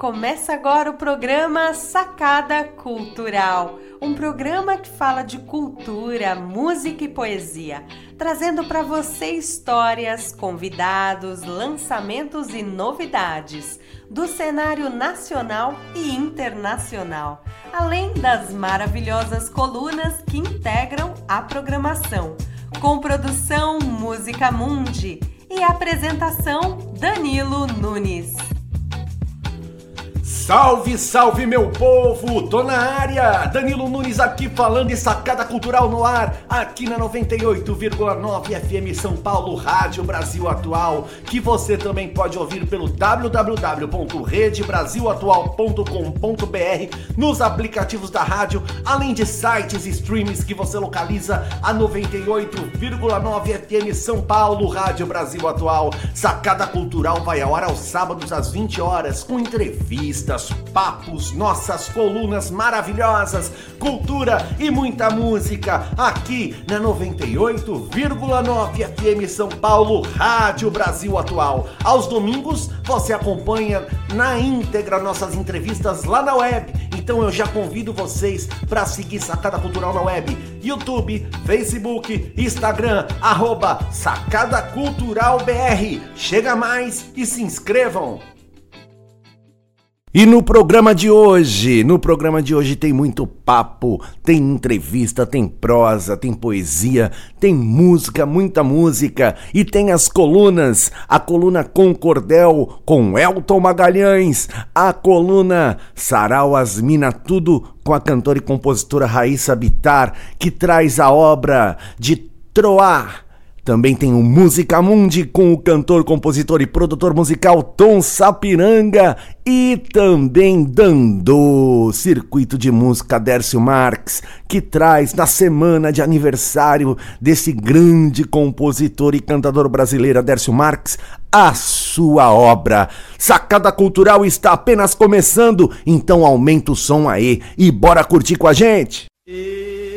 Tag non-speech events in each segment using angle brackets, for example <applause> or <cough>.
Começa agora o programa Sacada Cultural, um programa que fala de cultura, música e poesia, trazendo para você histórias, convidados, lançamentos e novidades do cenário nacional e internacional, além das maravilhosas colunas que integram a programação, com produção Música Mundi e apresentação Danilo Nunes. Salve, salve meu povo! Tô na área! Danilo Nunes aqui falando e sacada cultural no ar, aqui na 98,9 FM São Paulo, Rádio Brasil Atual, que você também pode ouvir pelo www.redebrasilatual.com.br nos aplicativos da rádio, além de sites e streams que você localiza a 98,9 FM São Paulo, Rádio Brasil Atual. Sacada cultural vai ao ar aos sábados às 20 horas com entrevistas papos, nossas colunas maravilhosas, cultura e muita música aqui na 98,9 FM São Paulo, Rádio Brasil Atual. Aos domingos você acompanha na íntegra nossas entrevistas lá na web. Então eu já convido vocês para seguir Sacada Cultural na web, YouTube, Facebook, Instagram, arroba Sacada Cultural BR. Chega mais e se inscrevam! E no programa de hoje, no programa de hoje tem muito papo, tem entrevista, tem prosa, tem poesia, tem música, muita música. E tem as colunas, a coluna Concordel com Elton Magalhães, a coluna Sarau Asmina Tudo com a cantora e compositora Raíssa Bitar, que traz a obra de Troar também tem o Música Mundi com o cantor, compositor e produtor musical Tom Sapiranga e também Dando, circuito de música Dércio Marques, que traz na semana de aniversário desse grande compositor e cantador brasileiro Dércio Marques a sua obra. Sacada Cultural está apenas começando, então aumenta o som aí e bora curtir com a gente. E,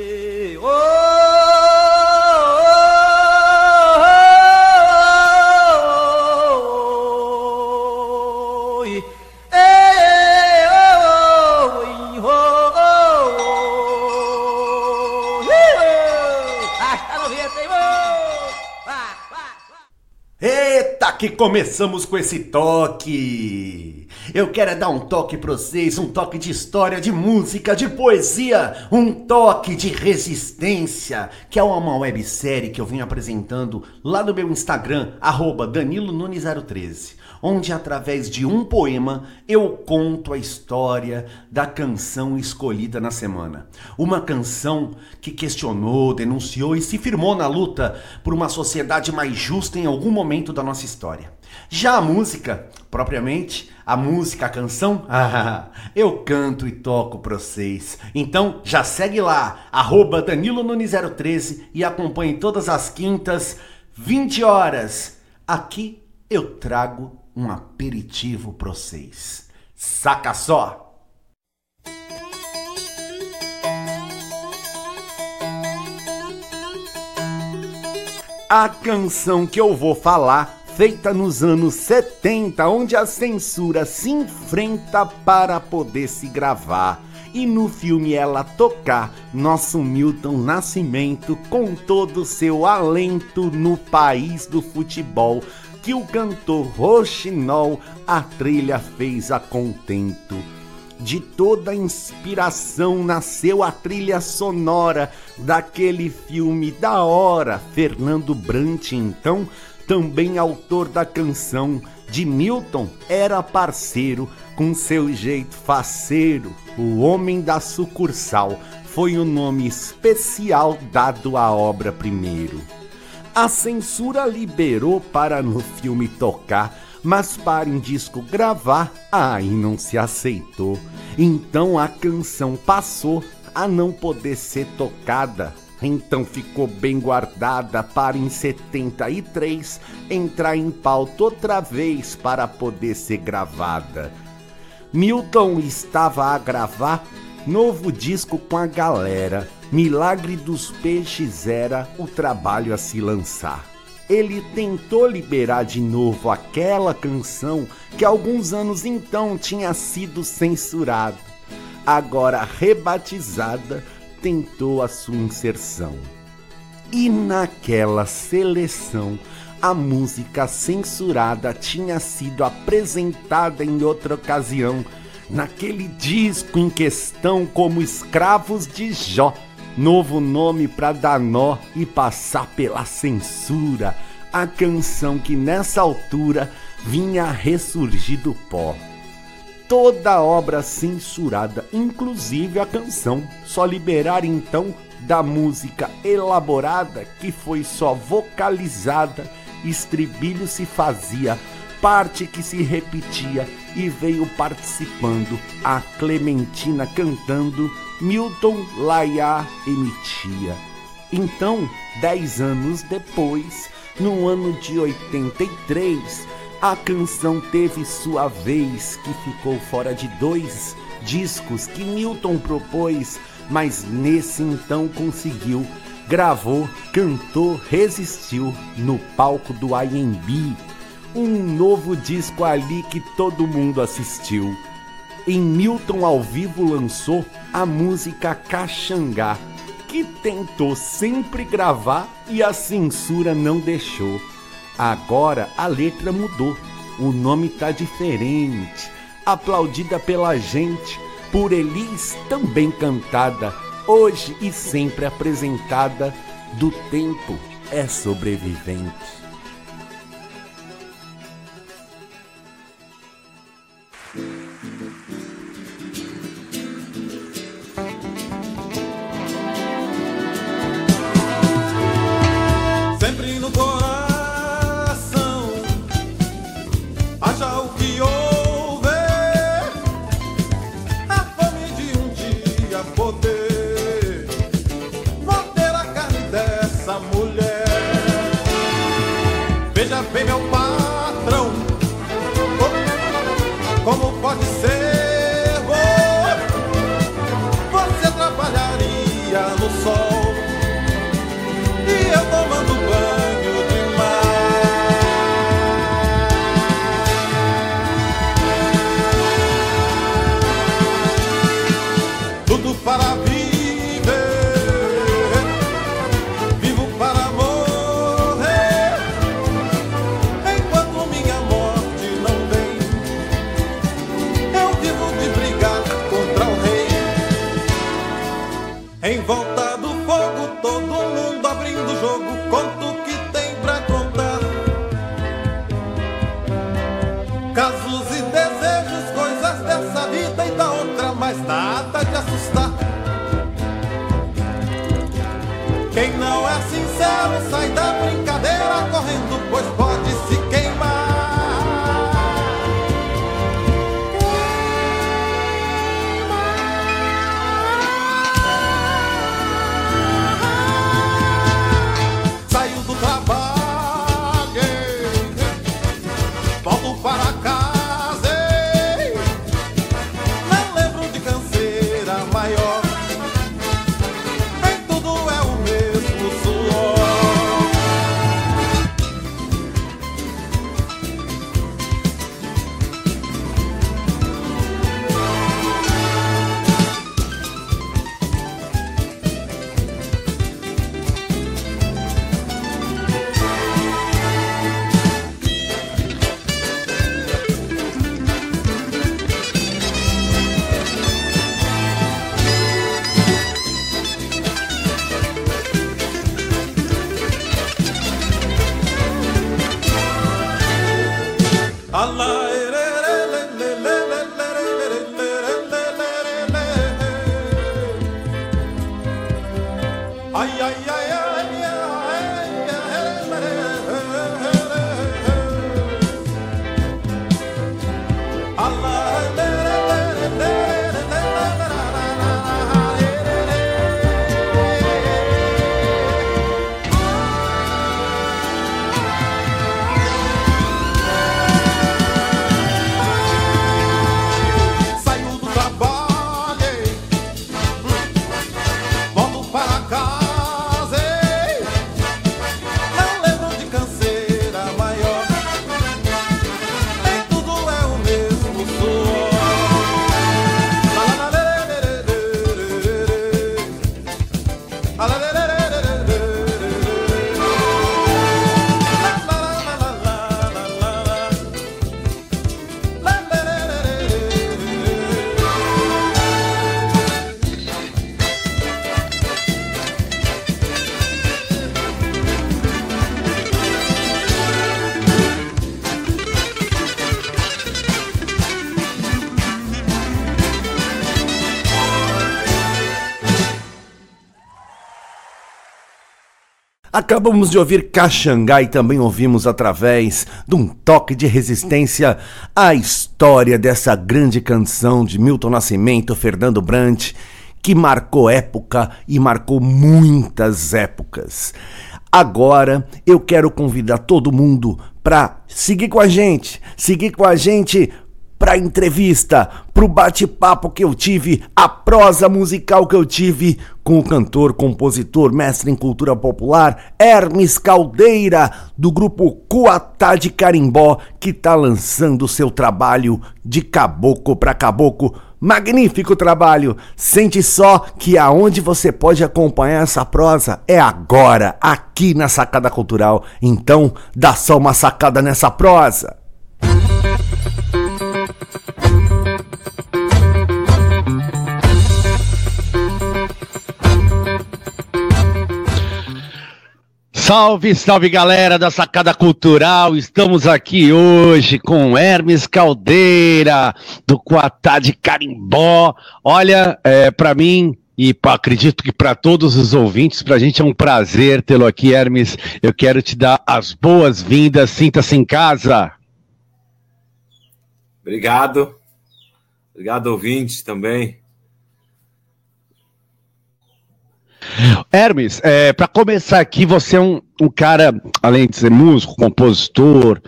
que começamos com esse toque. Eu quero dar um toque para vocês, um toque de história, de música, de poesia, um toque de resistência, que é uma websérie que eu venho apresentando lá no meu Instagram, arroba Danilo Nunes 013 onde através de um poema eu conto a história da canção escolhida na semana. Uma canção que questionou, denunciou e se firmou na luta por uma sociedade mais justa em algum momento da nossa história. Já a música, propriamente, a música, a canção, ah, <laughs> eu canto e toco pra vocês. Então já segue lá, arroba Danilo Nunes 013 e acompanhe todas as quintas, 20 horas. Aqui eu trago um aperitivo para vocês. Saca só! A canção que eu vou falar, feita nos anos 70, onde a censura se enfrenta para poder se gravar e no filme ela tocar nosso Milton Nascimento com todo seu alento no país do futebol que o cantor Rochinol a trilha fez a contento. De toda a inspiração nasceu a trilha sonora daquele filme da hora. Fernando Brant, então, também autor da canção, de Milton, era parceiro com seu jeito faceiro. O homem da sucursal foi o nome especial dado à obra primeiro. A censura liberou para no filme tocar, mas para em disco gravar, aí não se aceitou. Então a canção passou a não poder ser tocada. Então ficou bem guardada para em 73 entrar em pauta outra vez para poder ser gravada. Milton estava a gravar novo disco com a galera Milagre dos Peixes era o trabalho a se lançar. ele tentou liberar de novo aquela canção que alguns anos então tinha sido censurada. Agora rebatizada, tentou a sua inserção. E naquela seleção, a música censurada tinha sido apresentada em outra ocasião, naquele disco em questão como Escravos de Jó novo nome para dar nó e passar pela censura, a canção que nessa altura vinha a ressurgir do pó. Toda obra censurada, inclusive a canção, só liberar então da música elaborada que foi só vocalizada, estribilho se fazia, parte que se repetia e veio participando a Clementina cantando Milton Laiá emitia. Então, dez anos depois, no ano de 83, a canção teve sua vez, que ficou fora de dois discos que Milton propôs, mas nesse então conseguiu. Gravou, cantou, resistiu no palco do IMB. Um novo disco ali que todo mundo assistiu. Em Milton ao vivo lançou a música Caxangá, que tentou sempre gravar e a censura não deixou. Agora a letra mudou, o nome tá diferente, aplaudida pela gente, por Elis também cantada, hoje e sempre apresentada, do tempo é sobrevivente. Sempre no coração. como Acabamos de ouvir Caxangá e também ouvimos através de um toque de resistência a história dessa grande canção de Milton Nascimento, Fernando Brant, que marcou época e marcou muitas épocas. Agora eu quero convidar todo mundo para seguir com a gente, seguir com a gente para entrevista, para o bate-papo que eu tive, a prosa musical que eu tive com o cantor, compositor, mestre em cultura popular, Hermes Caldeira, do grupo Cuatá de Carimbó, que está lançando seu trabalho de caboclo para caboclo. Magnífico trabalho! Sente só que aonde você pode acompanhar essa prosa é agora, aqui na Sacada Cultural. Então, dá só uma sacada nessa prosa! Salve, salve galera da Sacada Cultural! Estamos aqui hoje com Hermes Caldeira, do Coatá de Carimbó. Olha, é, para mim, e acredito que para todos os ouvintes, para a gente é um prazer tê-lo aqui, Hermes. Eu quero te dar as boas-vindas, sinta-se em casa. Obrigado. Obrigado, ouvintes, também. Hermes, é, para começar aqui, você é um, um, cara, além de ser músico, compositor,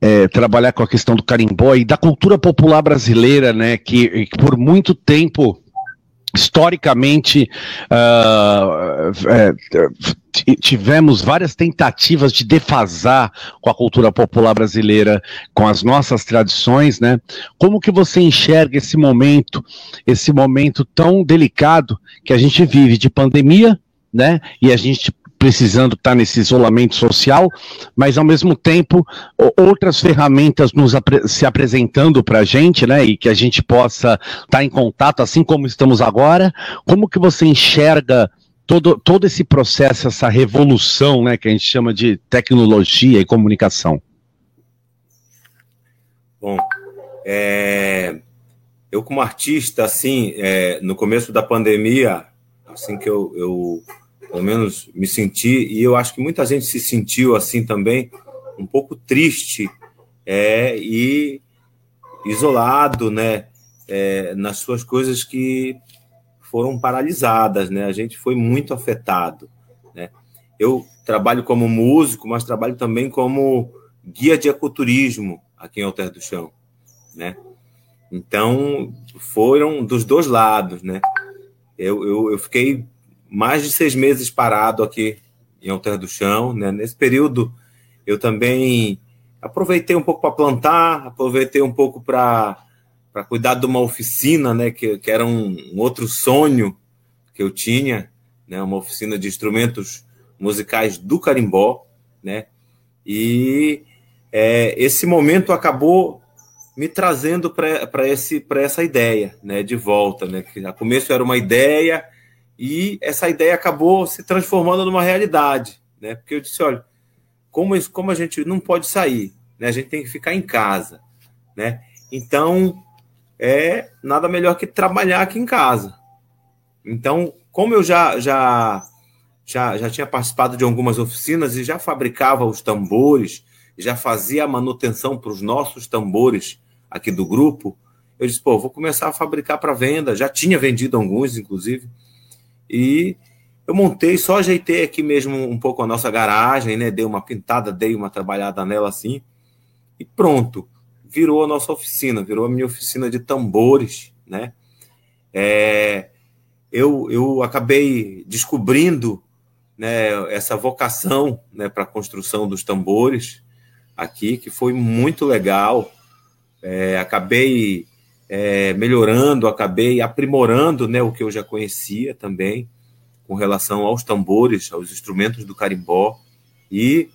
é, trabalhar com a questão do carimbó e da cultura popular brasileira, né, que, que por muito tempo historicamente uh, é, tivemos várias tentativas de defasar com a cultura popular brasileira, com as nossas tradições, né? Como que você enxerga esse momento, esse momento tão delicado que a gente vive de pandemia, né? E a gente precisando estar nesse isolamento social, mas ao mesmo tempo outras ferramentas nos apre se apresentando para a gente, né, e que a gente possa estar em contato, assim como estamos agora. Como que você enxerga todo, todo esse processo, essa revolução, né, que a gente chama de tecnologia e comunicação? Bom, é, eu como artista, assim, é, no começo da pandemia, assim que eu, eu pelo menos me senti, e eu acho que muita gente se sentiu assim também, um pouco triste é, e isolado, né, é, nas suas coisas que foram paralisadas, né, a gente foi muito afetado, né. Eu trabalho como músico, mas trabalho também como guia de ecoturismo aqui em Alter do Chão, né. Então, foram dos dois lados, né. Eu, eu, eu fiquei mais de seis meses parado aqui em Alter do Chão. Né? Nesse período, eu também aproveitei um pouco para plantar, aproveitei um pouco para cuidar de uma oficina, né? que, que era um, um, outro sonho que eu tinha, né? uma oficina de instrumentos musicais do carimbó. Né? E é, esse momento acabou me trazendo para essa ideia né? de volta. Né? Que a começo era uma ideia e essa ideia acabou se transformando numa realidade, né? Porque eu disse, olha, como, isso, como a gente não pode sair, né? A gente tem que ficar em casa, né? Então, é nada melhor que trabalhar aqui em casa. Então, como eu já já já, já tinha participado de algumas oficinas e já fabricava os tambores, já fazia a manutenção para os nossos tambores aqui do grupo, eu disse, pô, vou começar a fabricar para venda. Já tinha vendido alguns, inclusive. E eu montei, só ajeitei aqui mesmo um pouco a nossa garagem, né? Dei uma pintada, dei uma trabalhada nela assim. E pronto, virou a nossa oficina, virou a minha oficina de tambores, né? É, eu, eu acabei descobrindo né, essa vocação né, para a construção dos tambores aqui, que foi muito legal. É, acabei é, melhorando, acabei aprimorando né, o que eu já conhecia também com relação aos tambores, aos instrumentos do carimbó. E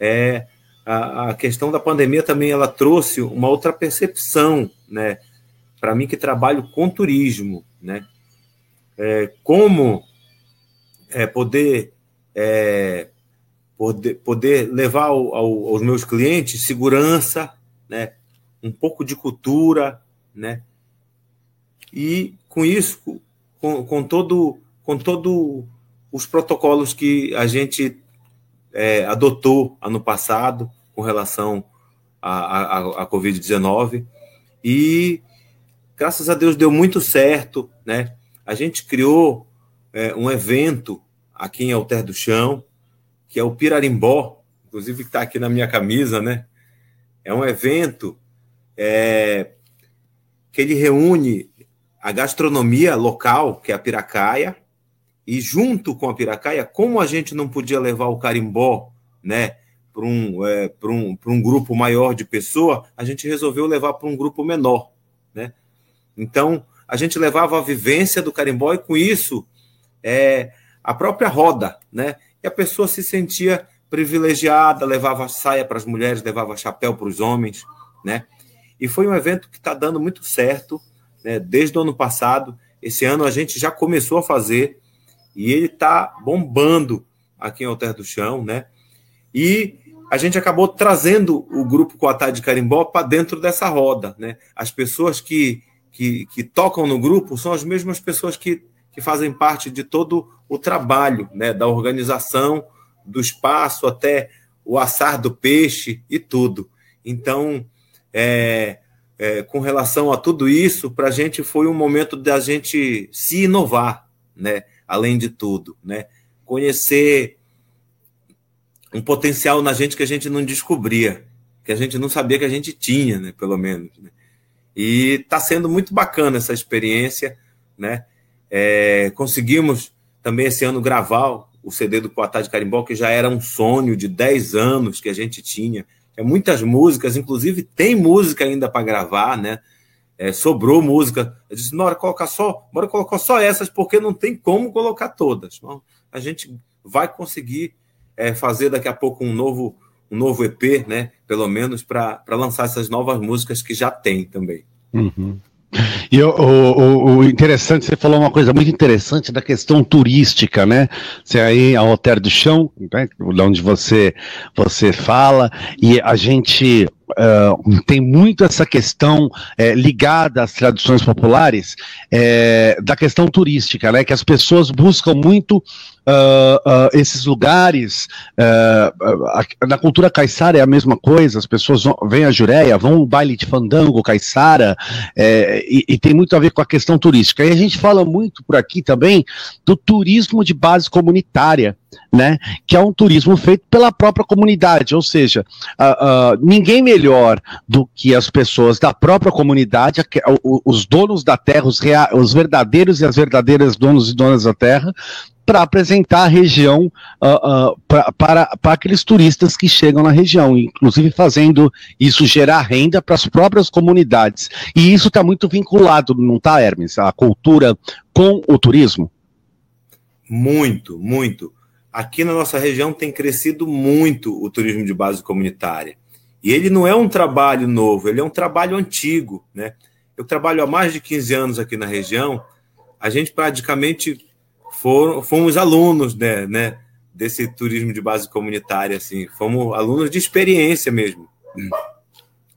é, a, a questão da pandemia também ela trouxe uma outra percepção, né, para mim que trabalho com turismo, né, é, como é, poder, é, poder poder levar ao, ao, aos meus clientes segurança, né, um pouco de cultura, né? E com isso, com, com todo com todo os protocolos que a gente é, adotou ano passado com relação à, à, à Covid-19 e graças a Deus deu muito certo, né? A gente criou é, um evento aqui em Alter do Chão, que é o Pirarimbó, inclusive está aqui na minha camisa, né? É um evento é, que ele reúne a gastronomia local, que é a piracaia, e junto com a piracaia, como a gente não podia levar o carimbó, né, para um, é, um, um grupo maior de pessoa, a gente resolveu levar para um grupo menor, né? Então, a gente levava a vivência do carimbó e com isso é, a própria roda, né? E a pessoa se sentia privilegiada, levava saia para as mulheres, levava chapéu para os homens, né? E foi um evento que está dando muito certo, né? Desde o ano passado, esse ano a gente já começou a fazer e ele está bombando aqui em Alter do Chão, né? E a gente acabou trazendo o grupo Coatá de Carimbó para dentro dessa roda, né? As pessoas que, que, que tocam no grupo são as mesmas pessoas que que fazem parte de todo o trabalho, né, da organização, do espaço até o assar do peixe e tudo. Então, é, é, com relação a tudo isso, para a gente foi um momento da gente se inovar, né, além de tudo, né, conhecer um potencial na gente que a gente não descobria, que a gente não sabia que a gente tinha, né, pelo menos. Né. E está sendo muito bacana essa experiência, né? É, conseguimos também esse ano gravar o CD do Coatá de Carimbó, que já era um sonho de 10 anos que a gente tinha. É muitas músicas, inclusive tem música ainda para gravar, né? É, sobrou música. Eu disse, bora colocar só, bora colocar só essas, porque não tem como colocar todas. Então, a gente vai conseguir é, fazer daqui a pouco um novo, um novo EP, né? Pelo menos para lançar essas novas músicas que já tem também. Uhum. E o, o, o, interessante, você falou uma coisa muito interessante da questão turística, né? Você aí, a Alter do Chão, né, onde você, você fala, e a gente uh, tem muito essa questão é, ligada às tradições populares é, da questão turística, né? Que as pessoas buscam muito uh, uh, esses lugares. Na cultura caiçara é a mesma coisa, as pessoas vêm a Jureia, vão ao baile de fandango, caiçara, é, e, e, tem muito a ver com a questão turística. E a gente fala muito por aqui também do turismo de base comunitária. Né, que é um turismo feito pela própria comunidade, ou seja, ninguém melhor do que as pessoas da própria comunidade, os donos da terra, os, rea, os verdadeiros e as verdadeiras donos e donas da terra, para apresentar a região uh, uh, para, para aqueles turistas que chegam na região, inclusive fazendo isso gerar renda para as próprias comunidades. E isso está muito vinculado, não está, Hermes, a cultura com o turismo? Muito, muito. Aqui na nossa região tem crescido muito o turismo de base comunitária. E ele não é um trabalho novo, ele é um trabalho antigo. Né? Eu trabalho há mais de 15 anos aqui na região. A gente praticamente foram, fomos alunos né, né, desse turismo de base comunitária, assim, fomos alunos de experiência mesmo.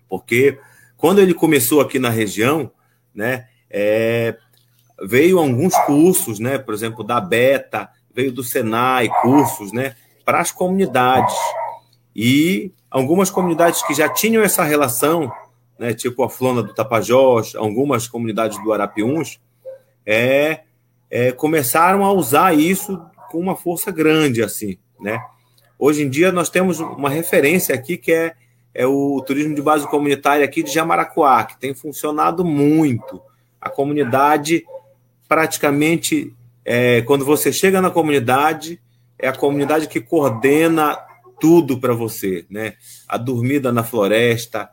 Porque quando ele começou aqui na região, né, é, veio alguns cursos, né, por exemplo, da Beta, veio do Senai, cursos, né, para as comunidades. E algumas comunidades que já tinham essa relação, né, tipo a Flona do Tapajós, algumas comunidades do Arapiuns, é, é, começaram a usar isso com uma força grande, assim, né? Hoje em dia nós temos uma referência aqui que é, é o turismo de base comunitária aqui de Jamaracuá, que tem funcionado muito. A comunidade praticamente, é, quando você chega na comunidade, é a comunidade que coordena tudo para você, né? A dormida na floresta,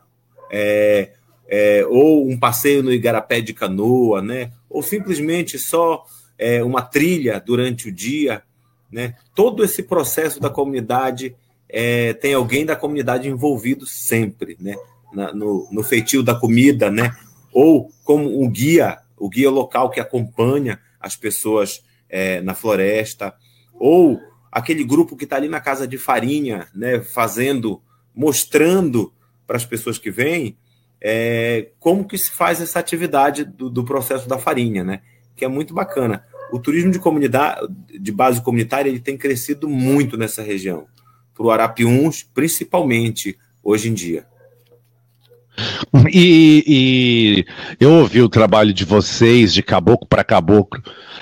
é, é, ou um passeio no igarapé de canoa, né? Ou simplesmente só é, uma trilha durante o dia, né? Todo esse processo da comunidade é, tem alguém da comunidade envolvido sempre, né? Na, no, no feitio da comida, né? Ou como um guia, o guia local que acompanha as pessoas é, na floresta, ou aquele grupo que está ali na casa de farinha, né? Fazendo, mostrando para as pessoas que vêm é, como que se faz essa atividade do, do processo da farinha, né? que é muito bacana. O turismo de comunidade, de base comunitária, ele tem crescido muito nessa região, para o Arapiuns, principalmente hoje em dia. E, e, eu ouvi o trabalho de vocês, de caboclo para caboclo,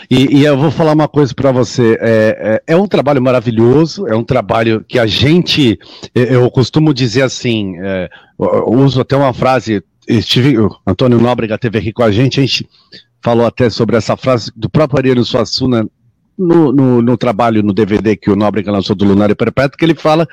e, e, eu vou falar uma coisa para você: é, é, é, um trabalho maravilhoso, é um trabalho que a gente, eu costumo dizer assim, é, uso até uma frase, estive, o Antônio Nóbrega esteve aqui com a gente, a gente falou até sobre essa frase do próprio Ariano Suassuna no, no, no, trabalho, no DVD que o Nóbrega lançou do Lunário Perpétuo, que ele fala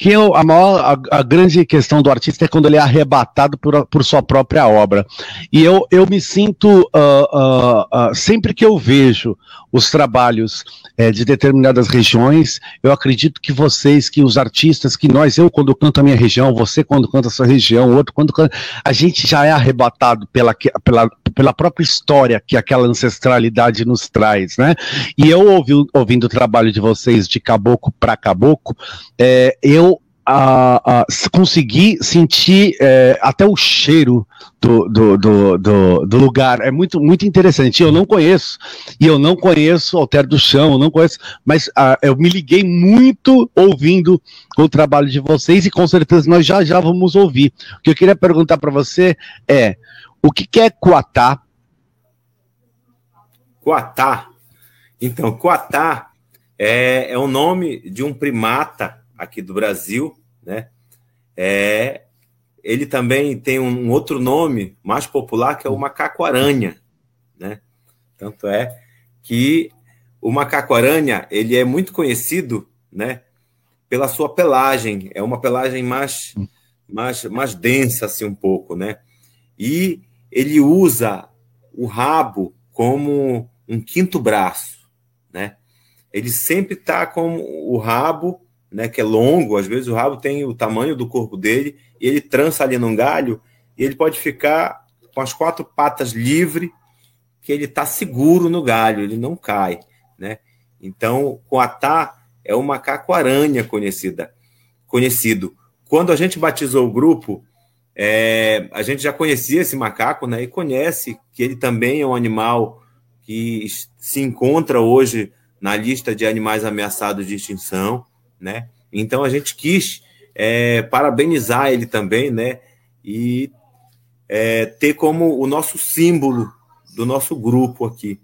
que a maior, a, a, grande questão do artista é quando ele é arrebatado por, por sua própria obra. E eu, eu me sinto, uh, uh, uh, sempre que eu vejo os trabalhos é, de determinadas regiões, eu acredito que vocês, que os artistas, que nós, eu quando canto a minha região, você quando canta a sua região, outro quando canta, a gente já é arrebatado pela, pela, pela própria história que aquela ancestralidade nos traz, né? E eu ouvi, ouvindo o trabalho de vocês de caboclo para caboclo, é, eu a, a, conseguir sentir é, até o cheiro do, do, do, do, do, lugar. É muito, muito interessante. Eu não conheço, e eu não conheço Alter do Chão, eu não conheço, mas a, eu me liguei muito ouvindo o trabalho de vocês e com certeza nós já já vamos ouvir. O que eu queria perguntar para você é: o que, que é Coatá? Coatá. Então, Coatá é, é o nome de um primata aqui do Brasil, né? É, ele também tem um outro nome mais popular que é o macaco-aranha, né? Tanto é que o macaco-aranha ele é muito conhecido, né? Pela sua pelagem, é uma pelagem mais, mais, mais densa assim um pouco, né? E ele usa o rabo como um quinto braço, né? Ele sempre está com o rabo né, que é longo, às vezes o rabo tem o tamanho do corpo dele, e ele trança ali num galho, e ele pode ficar com as quatro patas livre, que ele está seguro no galho, ele não cai, né? Então, o Atá é o macaco-aranha conhecida, conhecido. Quando a gente batizou o grupo, é, a gente já conhecia esse macaco, né? E conhece que ele também é um animal que se encontra hoje na lista de animais ameaçados de extinção né? Então a gente quis é, parabenizar ele também, né? E é, ter como o nosso símbolo do nosso grupo aqui.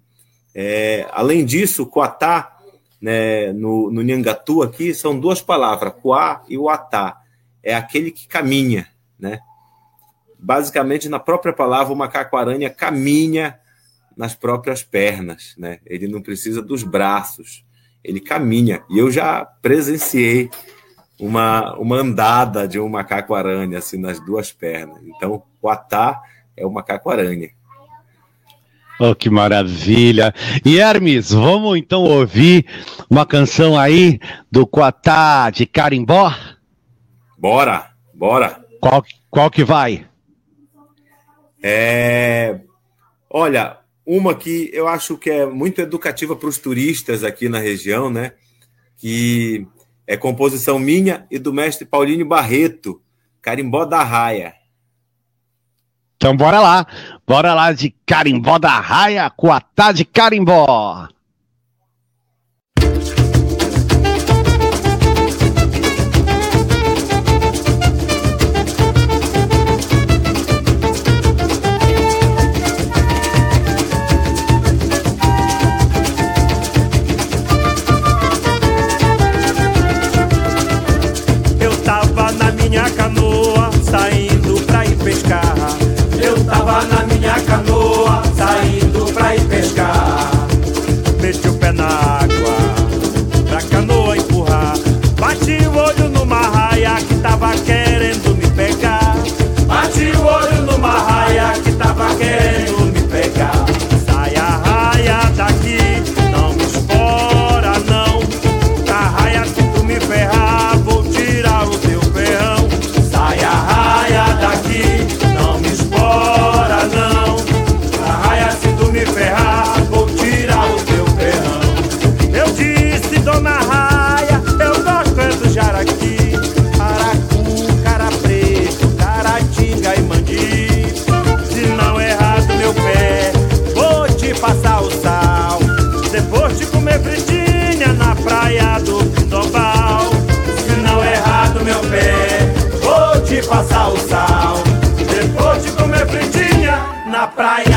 É, além disso, Coatá, né, no, no Nhangatu aqui, são duas palavras, Coá e o Atá. É aquele que caminha, né? Basicamente, na própria palavra, o macaco-aranha caminha nas próprias pernas, né? Ele não precisa dos braços ele caminha. E eu já presenciei uma, uma andada de um macaco-aranha, assim, nas duas pernas. Então, o Atá é o macaco-aranha. Oh, que maravilha! E Hermes, vamos então ouvir uma canção aí do Quatá de Carimbó? Bora, bora! Qual, qual que vai? É... Olha, uma que eu acho que é muito educativa para os turistas aqui na região, né? Que é composição minha e do mestre Paulinho Barreto, Carimbó da Raia. Então bora lá, bora lá de Carimbó da Raia, com a de Carimbó. minha canoa, saindo pra ir pescar. Eu tava na minha canoa, saindo pra ir pescar. Meti o pé na água, pra canoa empurrar. Bati o olho numa raia que tava querendo praia.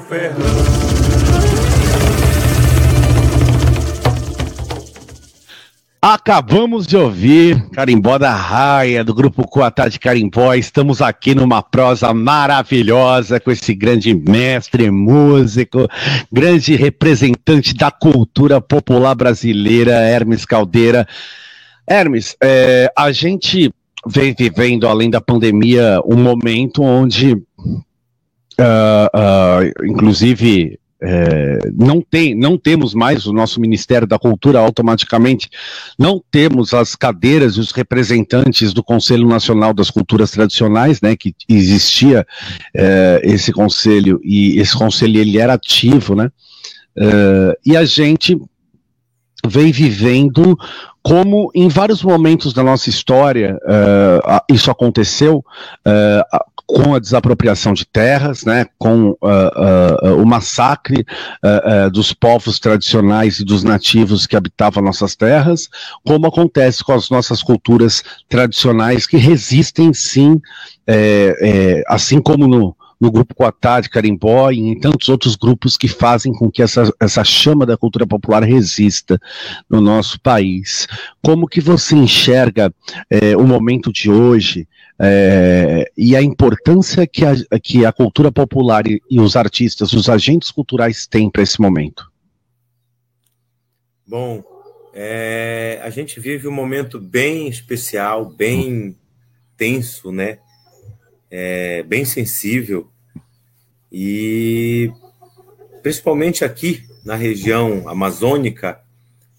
Fernando. Acabamos de ouvir Carimbó da Raia, do grupo Coatá de Carimbó. Estamos aqui numa prosa maravilhosa com esse grande mestre músico, grande representante da cultura popular brasileira, Hermes Caldeira. Hermes, é, a gente vem vivendo, além da pandemia, um momento onde uh, inclusive, é, não, tem, não temos mais o nosso Ministério da Cultura automaticamente, não temos as cadeiras e os representantes do Conselho Nacional das Culturas Tradicionais, né, que existia é, esse conselho, e esse conselho ele era ativo, né, é, e a gente vem vivendo como em vários momentos da nossa história uh, isso aconteceu, uh, com a desapropriação de terras, né, com uh, uh, o massacre uh, dos povos tradicionais e dos nativos que habitavam nossas terras, como acontece com as nossas culturas tradicionais que resistem sim, é, é, assim como no, no grupo Coatá de Carimbó e em tantos outros grupos que fazem com que essa, essa chama da cultura popular resista no nosso país. Como que você enxerga é, o momento de hoje é, e a importância que a, que a cultura popular e, e os artistas, os agentes culturais têm para esse momento? Bom, é, a gente vive um momento bem especial, bem tenso, né? É, bem sensível e principalmente aqui na região amazônica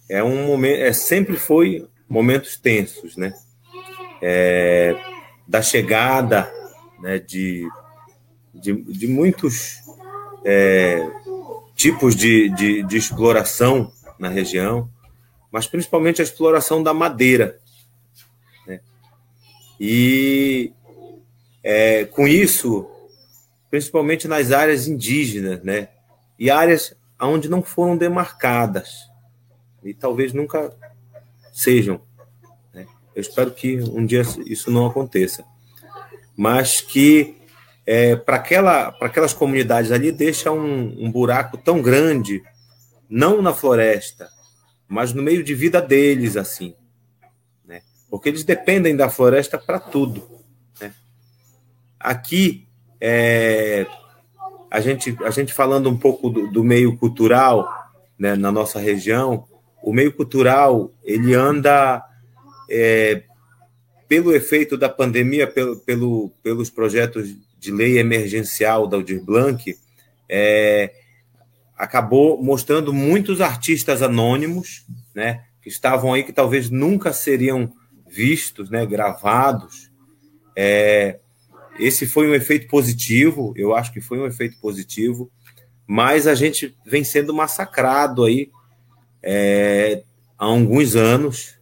é um momento, é sempre foi momentos tensos, né? É, da chegada, né? De, de, de muitos é, tipos de, de, de exploração na região mas principalmente a exploração da madeira. Né? E é, com isso, principalmente nas áreas indígenas, né? e áreas onde não foram demarcadas, e talvez nunca sejam. Né? Eu espero que um dia isso não aconteça, mas que é, para aquela, aquelas comunidades ali deixa um, um buraco tão grande, não na floresta, mas no meio de vida deles, assim. Né? Porque eles dependem da floresta para tudo. Né? Aqui, é, a, gente, a gente falando um pouco do, do meio cultural né, na nossa região, o meio cultural ele anda é, pelo efeito da pandemia, pelo, pelo, pelos projetos de lei emergencial da Aldir Blanc, é, acabou mostrando muitos artistas anônimos, né, que estavam aí que talvez nunca seriam vistos, né, gravados. É, esse foi um efeito positivo, eu acho que foi um efeito positivo, mas a gente vem sendo massacrado aí é, há alguns anos,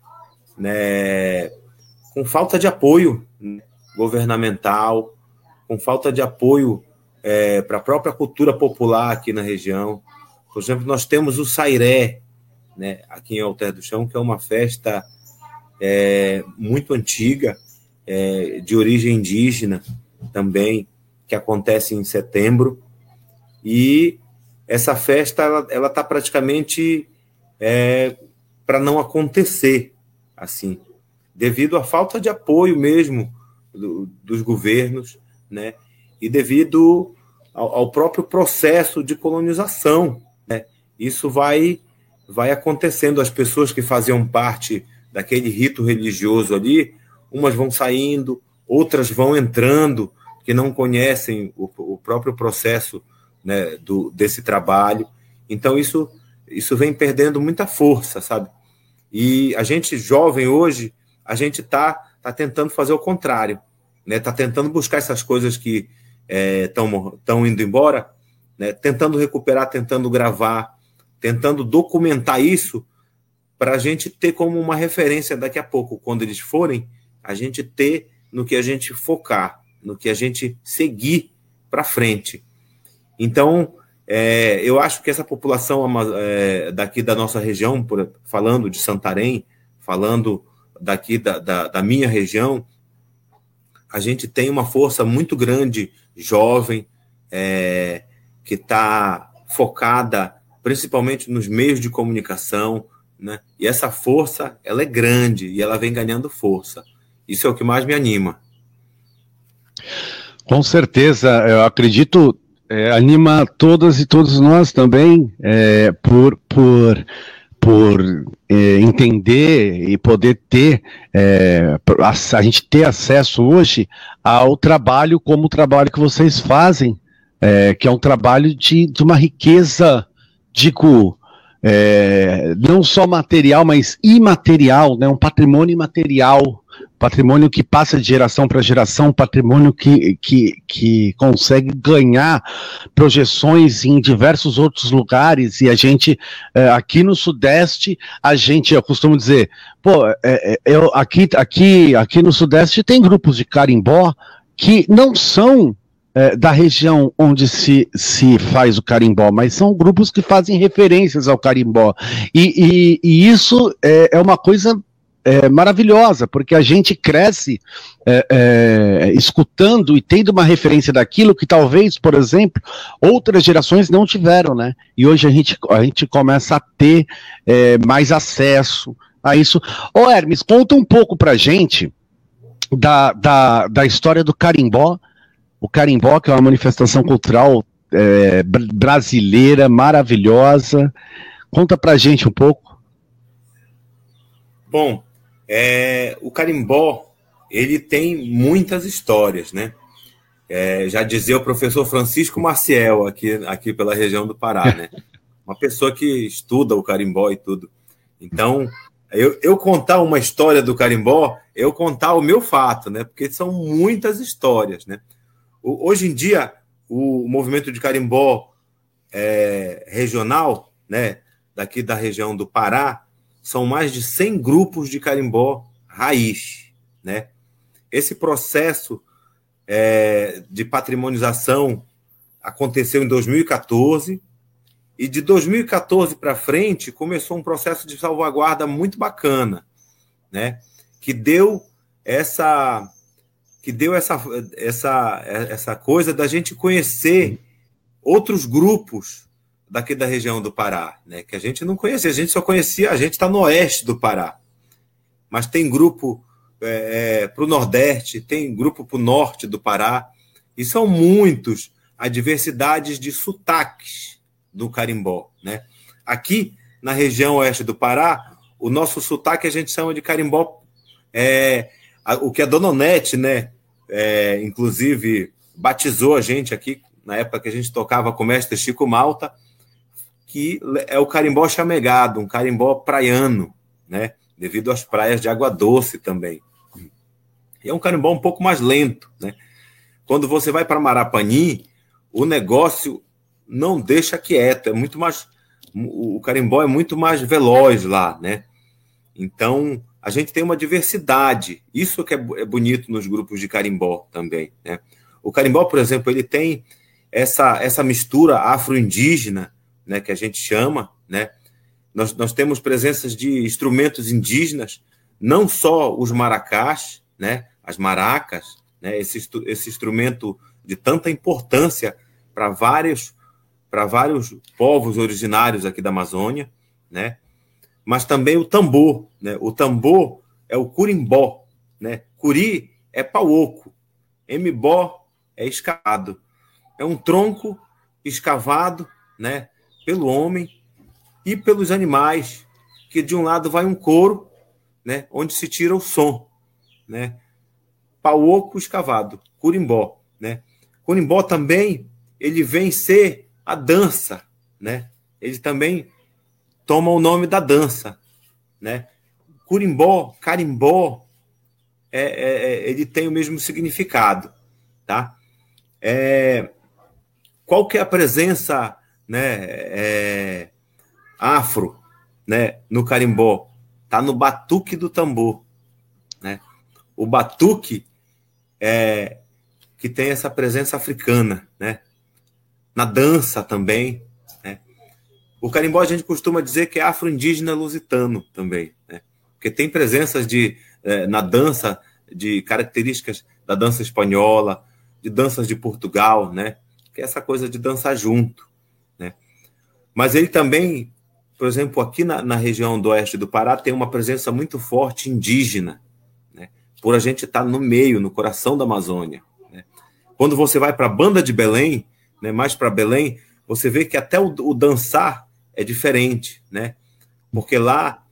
né, com falta de apoio governamental, com falta de apoio é, para a própria cultura popular aqui na região. Por exemplo, nós temos o Sairé, né, aqui em Alter do Chão, que é uma festa é, muito antiga, é, de origem indígena também, que acontece em setembro. E essa festa ela está praticamente é, para não acontecer assim, devido à falta de apoio mesmo do, dos governos, né? e devido ao, ao próprio processo de colonização. Né? Isso vai, vai acontecendo. As pessoas que faziam parte daquele rito religioso ali, umas vão saindo, outras vão entrando, que não conhecem o, o próprio processo né, do, desse trabalho. Então, isso, isso vem perdendo muita força, sabe? E a gente jovem hoje, a gente está tá tentando fazer o contrário, né? Tá tentando buscar essas coisas que estão é, indo embora, né, tentando recuperar, tentando gravar, tentando documentar isso para a gente ter como uma referência daqui a pouco, quando eles forem, a gente ter no que a gente focar, no que a gente seguir para frente. Então, é, eu acho que essa população é, daqui da nossa região, por, falando de Santarém, falando daqui da, da, da minha região, a gente tem uma força muito grande, jovem, é, que está focada principalmente nos meios de comunicação, né? E essa força, ela é grande e ela vem ganhando força. Isso é o que mais me anima. Com certeza, eu acredito, é, anima todas e todos nós também, é, por, por por é, entender e poder ter, é, a, a, gente ter acesso hoje ao trabalho como o trabalho que vocês fazem, é, que é um trabalho de, de uma riqueza, digo, é, não só material, mas imaterial, né, um patrimônio imaterial patrimônio que passa de geração para geração, patrimônio que, que, que consegue ganhar projeções em diversos outros lugares, e a gente, é, aqui no Sudeste, a gente, eu costumo dizer, pô, é, eu, aqui, aqui, aqui no Sudeste tem grupos de carimbó que não são é, da região onde se, se faz o carimbó, mas são grupos que fazem referências ao carimbó. E, e, e isso é, é uma coisa é, maravilhosa, porque a gente cresce é, é, escutando e tendo uma referência daquilo que talvez, por exemplo, outras gerações não tiveram, né? E hoje a gente, a gente começa a ter é, mais acesso a isso. Ô Hermes, conta um pouco pra gente da, da, da história do carimbó. O carimbó, que é uma manifestação cultural é, brasileira maravilhosa. Conta pra gente um pouco. Bom, é, o carimbó ele tem muitas histórias, né? É, já dizia o professor Francisco Maciel aqui, aqui pela região do Pará, né? <laughs> Uma pessoa que estuda o carimbó e tudo. Então, eu, eu contar uma história do carimbó, eu contar o meu fato, né? Porque são muitas histórias, né? O, hoje em dia, o movimento de carimbó é, regional, né? Daqui da região do Pará, são mais de 100 grupos de carimbó raiz, né? Esse processo é, de patrimonização aconteceu em 2014 e de 2014 para frente começou um processo de salvaguarda muito bacana, né? Que deu essa que deu essa, essa, essa coisa da gente conhecer outros grupos daqui da região do Pará, né? Que a gente não conhecia, a gente só conhecia, a gente está no oeste do Pará, mas tem grupo é, é, para o Nordeste, tem grupo para o norte do Pará, e são muitos a diversidades de sotaques do carimbó, né? Aqui na região oeste do Pará, o nosso sotaque a gente chama de carimbó, é, o que a Dona Onete, né? É, inclusive batizou a gente aqui na época que a gente tocava com o mestre Chico Malta, que é o carimbó chamegado, um carimbó praiano, né? Devido às praias de água doce também. E é um carimbó um pouco mais lento, né? Quando você vai para Marapani, o negócio não deixa quieto, é muito mais o carimbó é muito mais veloz lá, né? Então, a gente tem uma diversidade. Isso que é, é bonito nos grupos de carimbó também, né? O carimbó, por exemplo, ele tem essa, essa mistura afro-indígena né, que a gente chama, né? Nós, nós temos presenças de instrumentos indígenas, não só os maracás, né, as maracas, né, esse, esse instrumento de tanta importância para vários para vários povos originários aqui da Amazônia, né? Mas também o tambor, né? O tambor é o curimbó, né? Curi é pauoco, mbó é escavado. É um tronco escavado, né? Pelo homem e pelos animais, que de um lado vai um couro, né, onde se tira o som, né? Pauoco escavado, curimbó, né? Curimbó também, ele vem ser a dança, né? Ele também toma o nome da dança, né? Curimbó, carimbó, é, é, é ele tem o mesmo significado, tá? É, qual que é a presença né, é, afro, né, no carimbó, tá no batuque do tambor, né? O batuque é que tem essa presença africana, né? Na dança também, né? O carimbó a gente costuma dizer que é afro-indígena lusitano também, né? Porque tem presenças de é, na dança de características da dança espanhola, de danças de Portugal, né? Que é essa coisa de dançar junto. Mas ele também, por exemplo, aqui na, na região do oeste do Pará, tem uma presença muito forte indígena, né? por a gente estar tá no meio, no coração da Amazônia. Né? Quando você vai para a banda de Belém, né, mais para Belém, você vê que até o, o dançar é diferente, né? porque lá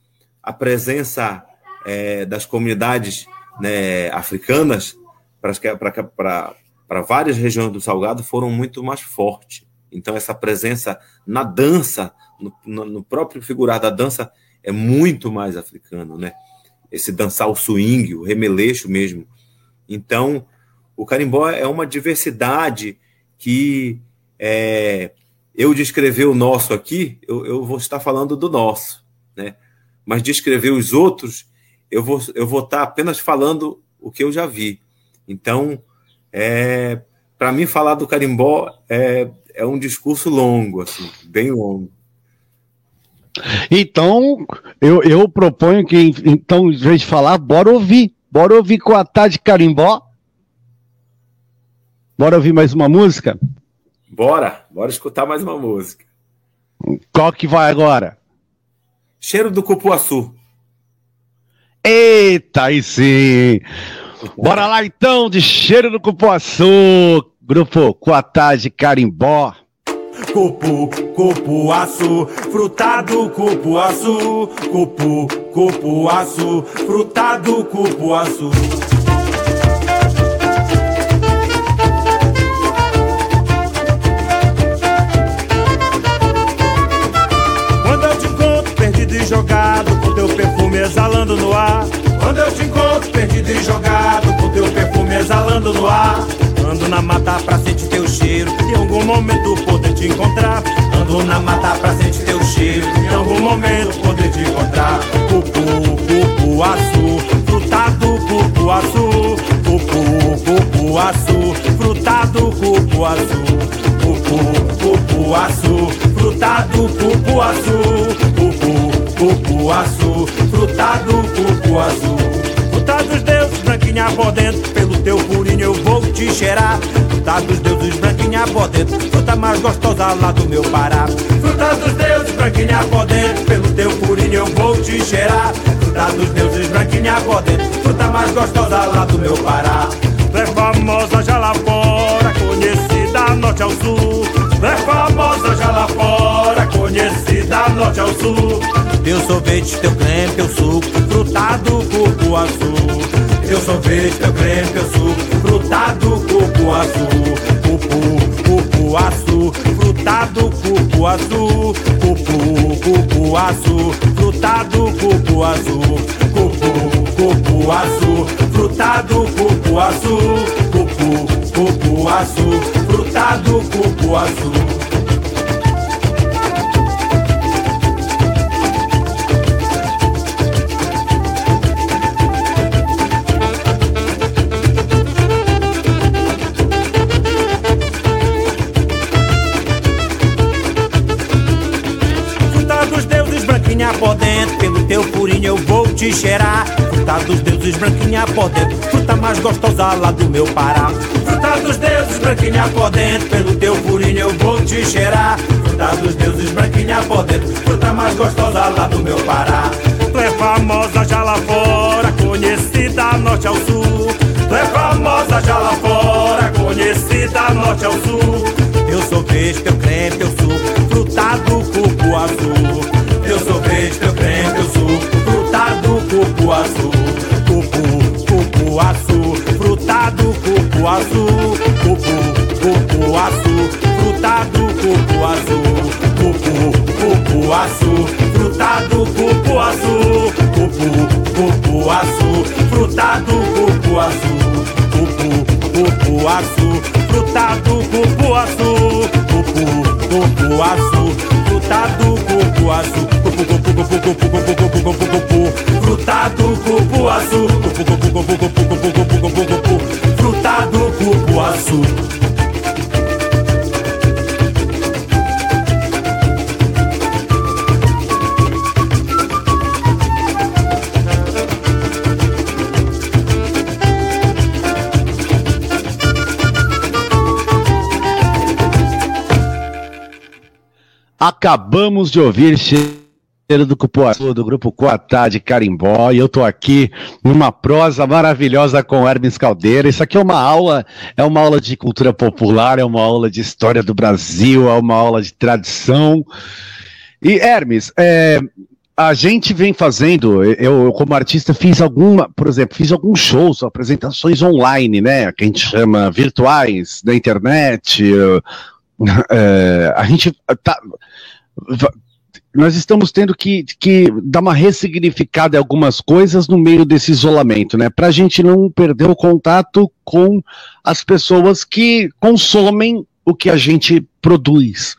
a presença é, das comunidades né, africanas para várias regiões do Salgado foram muito mais fortes. Então, essa presença na dança, no, no próprio figurar da dança, é muito mais africano, né? Esse dançar o swing, o remeleixo mesmo. Então, o carimbó é uma diversidade que é, eu descrever o nosso aqui, eu, eu, vou estar falando do nosso, né? Mas descrever os outros, eu vou, eu vou estar apenas falando o que eu já vi. Então, é, para mim, falar do carimbó é, é um discurso longo, assim, bem longo. Então, eu, eu proponho que, então, em vez de falar, bora ouvir. Bora ouvir com a Tade Carimbó. Bora ouvir mais uma música? Bora, bora escutar mais uma música. Qual que vai agora? Cheiro do cupuaçu. Eita, aí sim! Bora lá então, de cheiro do cupuaçu. Grupo Coatá de Carimbó. Cupu, cupuaçu, frutado cupuaçu, cupu, cupuaçu, frutado cupuaçu. Quando eu te encontro perdido e jogado, com teu perfume exalando no ar. Quando eu te encontro perdido e jogado, com teu perfume exalando no ar. Ando na mata pra sentir teu cheiro, em algum momento poder te encontrar. Ando na mata pra sentir teu cheiro, em algum momento poder te encontrar. Cupu, cupu azul, frutado cupu azul. Cupu, cupu azul, frutado cupu azul. Cupu, cupu azul, frutado cupu azul. Cupu, cupu azul, frutado cupu azul. Fruta dos deuses, branquinha por dentro, pelo teu purinho eu vou te cheirar. Fruta dos deuses, branquinha por dentro, fruta mais gostosa lá do meu Pará. Fruta dos deuses, branquinha por dentro, pelo teu purinho eu vou te cheirar. Fruta dos deuses, branquinha por dentro, fruta mais gostosa lá do meu Pará. É famosa já lá fora, conhecida norte ao sul. É famosa já lá fora, conhecida norte ao sul. Teu sorvete, teu creme, teu suco, frutado cuco azul. Teu sorvete, teu creme, teu suco, frutado cuco azul. Cupu, cupu azul, frutado cuco azul. Cupu, cupu azul, frutado cuco azul. Cupu, cupu azul, frutado cuco azul. Cupu, cupu azul, frutado cuco azul. Te cheirar. Fruta dos deuses, branquinha por dentro, fruta mais gostosa lá do meu Pará. Fruta dos deuses, branquinha por dentro, pelo teu purinho eu vou te cheirar. Fruta dos deuses, branquinha por dentro, fruta mais gostosa lá do meu Pará. Tu é famosa já lá fora, conhecida norte ao sul. Tu é famosa já lá fora, conhecida norte ao sul. Teu sorvete, teu creme, teu suco, frutado cuco azul. Azul. Cupu, cupu azul, frutado cuco azul. Cupu, cupu azul, frutado cuco azul. Cupu, cupu azul, frutado cuco azul. Cupu, cupu azul, frutado cuco azul. Cupu, cupu azul, frutado cupu azul. Cupu, cupu azul, frutado cupu azul. Cupu, cupu, frutado cupu azul. Cupu, frutado cupu azul. Acabamos de ouvir do cupuaçu do grupo Coatá de Carimbó e eu tô aqui numa prosa maravilhosa com Hermes Caldeira. Isso aqui é uma aula, é uma aula de cultura popular, é uma aula de história do Brasil, é uma aula de tradição. E Hermes, é, a gente vem fazendo, eu como artista fiz alguma, por exemplo, fiz alguns shows, apresentações online, né, que a gente chama virtuais, na internet, <laughs> é, a gente tá, nós estamos tendo que, que dar uma ressignificada em algumas coisas no meio desse isolamento, né? Para a gente não perder o contato com as pessoas que consomem o que a gente produz.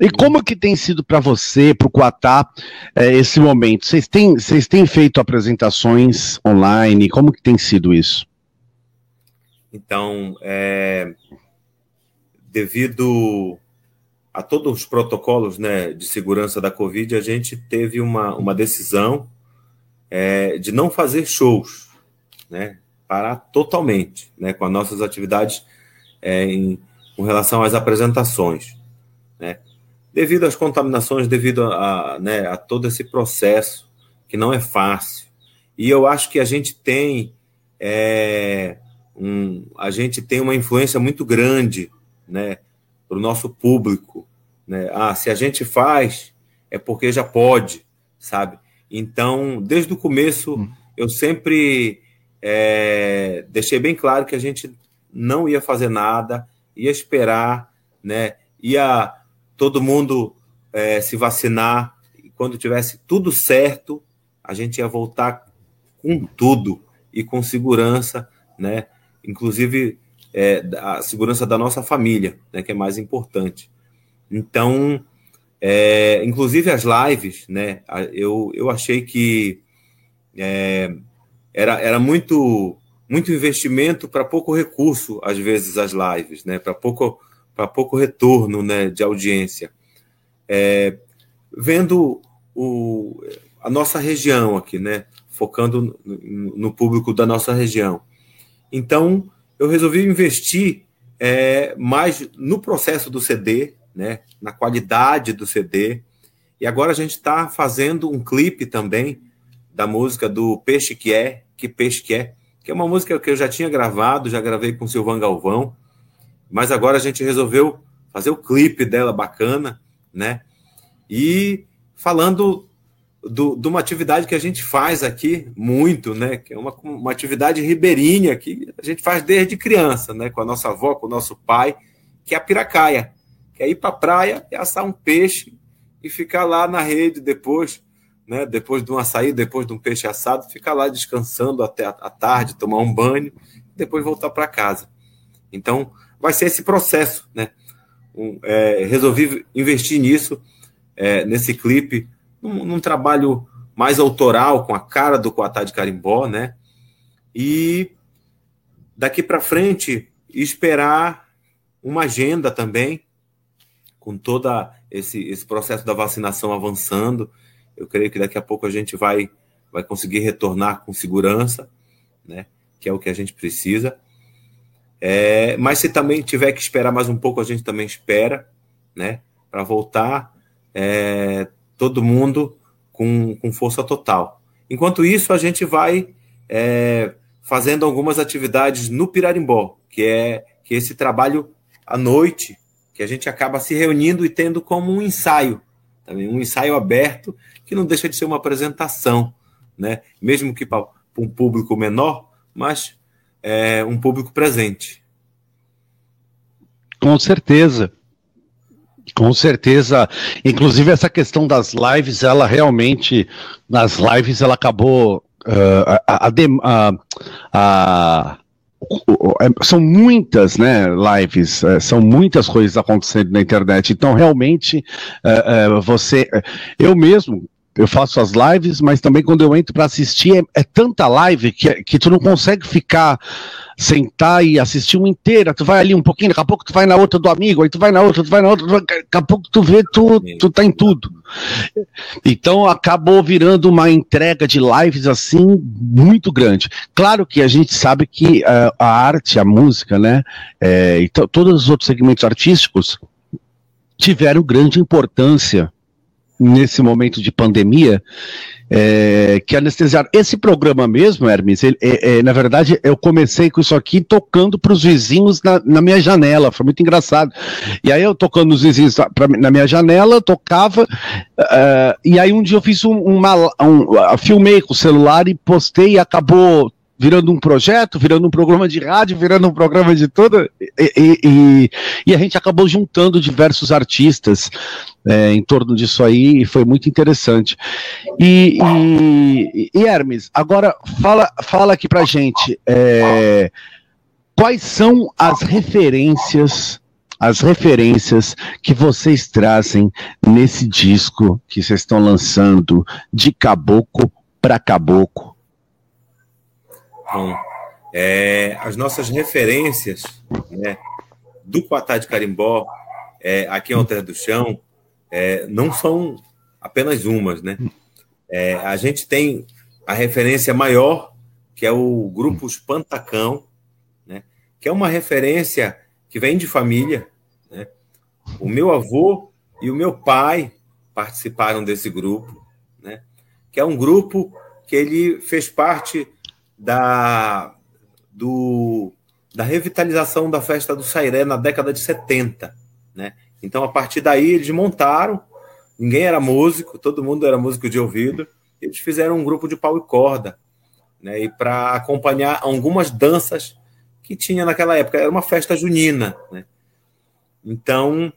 E como que tem sido para você, para o Quatá, é, esse momento? Vocês têm, vocês têm feito apresentações online? Como que tem sido isso? Então, é, devido a todos os protocolos né, de segurança da Covid, a gente teve uma, uma decisão é, de não fazer shows, né, parar totalmente né, com as nossas atividades é, em, com relação às apresentações. Né, devido às contaminações, devido a, a, né, a todo esse processo que não é fácil. E eu acho que a gente tem é, um, a gente tem uma influência muito grande, né, para o nosso público, né? Ah, se a gente faz é porque já pode, sabe? Então, desde o começo, hum. eu sempre é, deixei bem claro que a gente não ia fazer nada, ia esperar, né? Ia todo mundo é, se vacinar e quando tivesse tudo certo, a gente ia voltar com tudo e com segurança, né? Inclusive é, a segurança da nossa família, né? Que é mais importante. Então, é, inclusive as lives, né? Eu, eu achei que é, era, era muito muito investimento para pouco recurso, às vezes, as lives, né? Para pouco, pouco retorno né, de audiência. É, vendo o, a nossa região aqui, né? Focando no, no, público da nossa região. Então, eu resolvi investir é, mais no processo do CD, né, na qualidade do CD. E agora a gente está fazendo um clipe também da música do Peixe que é, que Peixe que é, que é uma música que eu já tinha gravado, já gravei com o Silvan Galvão, mas agora a gente resolveu fazer o clipe dela bacana, né? E falando do, de uma atividade que a gente faz aqui muito, né? Que é uma, uma atividade ribeirinha que a gente faz desde criança, né? Com a nossa avó, com o nosso pai, que é a piracaia é ir para a praia e assar um peixe e ficar lá na rede depois, né? Depois de um açaí, depois de um peixe assado, ficar lá descansando até a tarde, tomar um banho, depois voltar para casa. Então, vai ser esse processo, né? Um, é, resolvi investir nisso, é, nesse clipe, num, num, trabalho mais autoral, com a cara do Coatá de Carimbó, né? E daqui para frente, esperar uma agenda também com todo esse, esse processo da vacinação avançando, eu creio que daqui a pouco a gente vai, vai conseguir retornar com segurança, né? Que é o que a gente precisa. É, mas se também tiver que esperar mais um pouco, a gente também espera, né? Para voltar é, todo mundo com, com força total. Enquanto isso, a gente vai é, fazendo algumas atividades no Pirarimbó, que é que é esse trabalho à noite, que a gente acaba se reunindo e tendo como um ensaio, também um ensaio aberto, que não deixa de ser uma apresentação, né? mesmo que para um público menor, mas é um público presente. Com certeza. Com certeza. Inclusive, essa questão das lives, ela realmente, nas lives, ela acabou. Uh, a, a, a, a são muitas né, lives, é, são muitas coisas acontecendo na internet. Então, realmente, é, você. Eu mesmo. Eu faço as lives, mas também quando eu entro para assistir, é, é, tanta live que, que tu não consegue ficar sentar e assistir uma inteira, tu vai ali um pouquinho, daqui a pouco tu vai na outra do amigo, aí tu vai na outra, tu vai na outra, daqui a pouco tu vê, tu, tu tá em tudo. Então acabou virando uma entrega de lives assim muito grande. Claro que a gente sabe que uh, a arte, a música, né, é, e todos os outros segmentos artísticos tiveram grande importância nesse momento de pandemia é, que anestesiar. Esse programa mesmo, Hermes, ele, é, é, na verdade, eu comecei com isso aqui tocando para os vizinhos na, na, minha janela, foi muito engraçado. E aí eu tocando nos vizinhos pra, na minha janela, tocava, uh, e aí um dia eu fiz um, uma, um, uh, filmei com o celular e postei e acabou virando um projeto, virando um programa de rádio, virando um programa de tudo, e, e, e a gente acabou juntando diversos artistas é, em torno disso aí, e foi muito interessante. E, e, e Hermes, agora fala, fala aqui pra gente, é, quais são as referências as referências que vocês trazem nesse disco que vocês estão lançando de caboclo para caboclo Bom, é, as nossas referências né, do Quatá de Carimbó é, aqui em Alter do Chão é, não são apenas umas, né? É, a gente tem a referência maior, que é o grupo Espantacão, né? que é uma referência que vem de família. Né? O meu avô e o meu pai participaram desse grupo, né? que é um grupo que ele fez parte da, do, da revitalização da festa do Sairé na década de 70. Né? Então, a partir daí, eles montaram, ninguém era músico, todo mundo era músico de ouvido, eles fizeram um grupo de pau e corda, né? e para acompanhar algumas danças que tinha naquela época, era uma festa junina. Né? Então,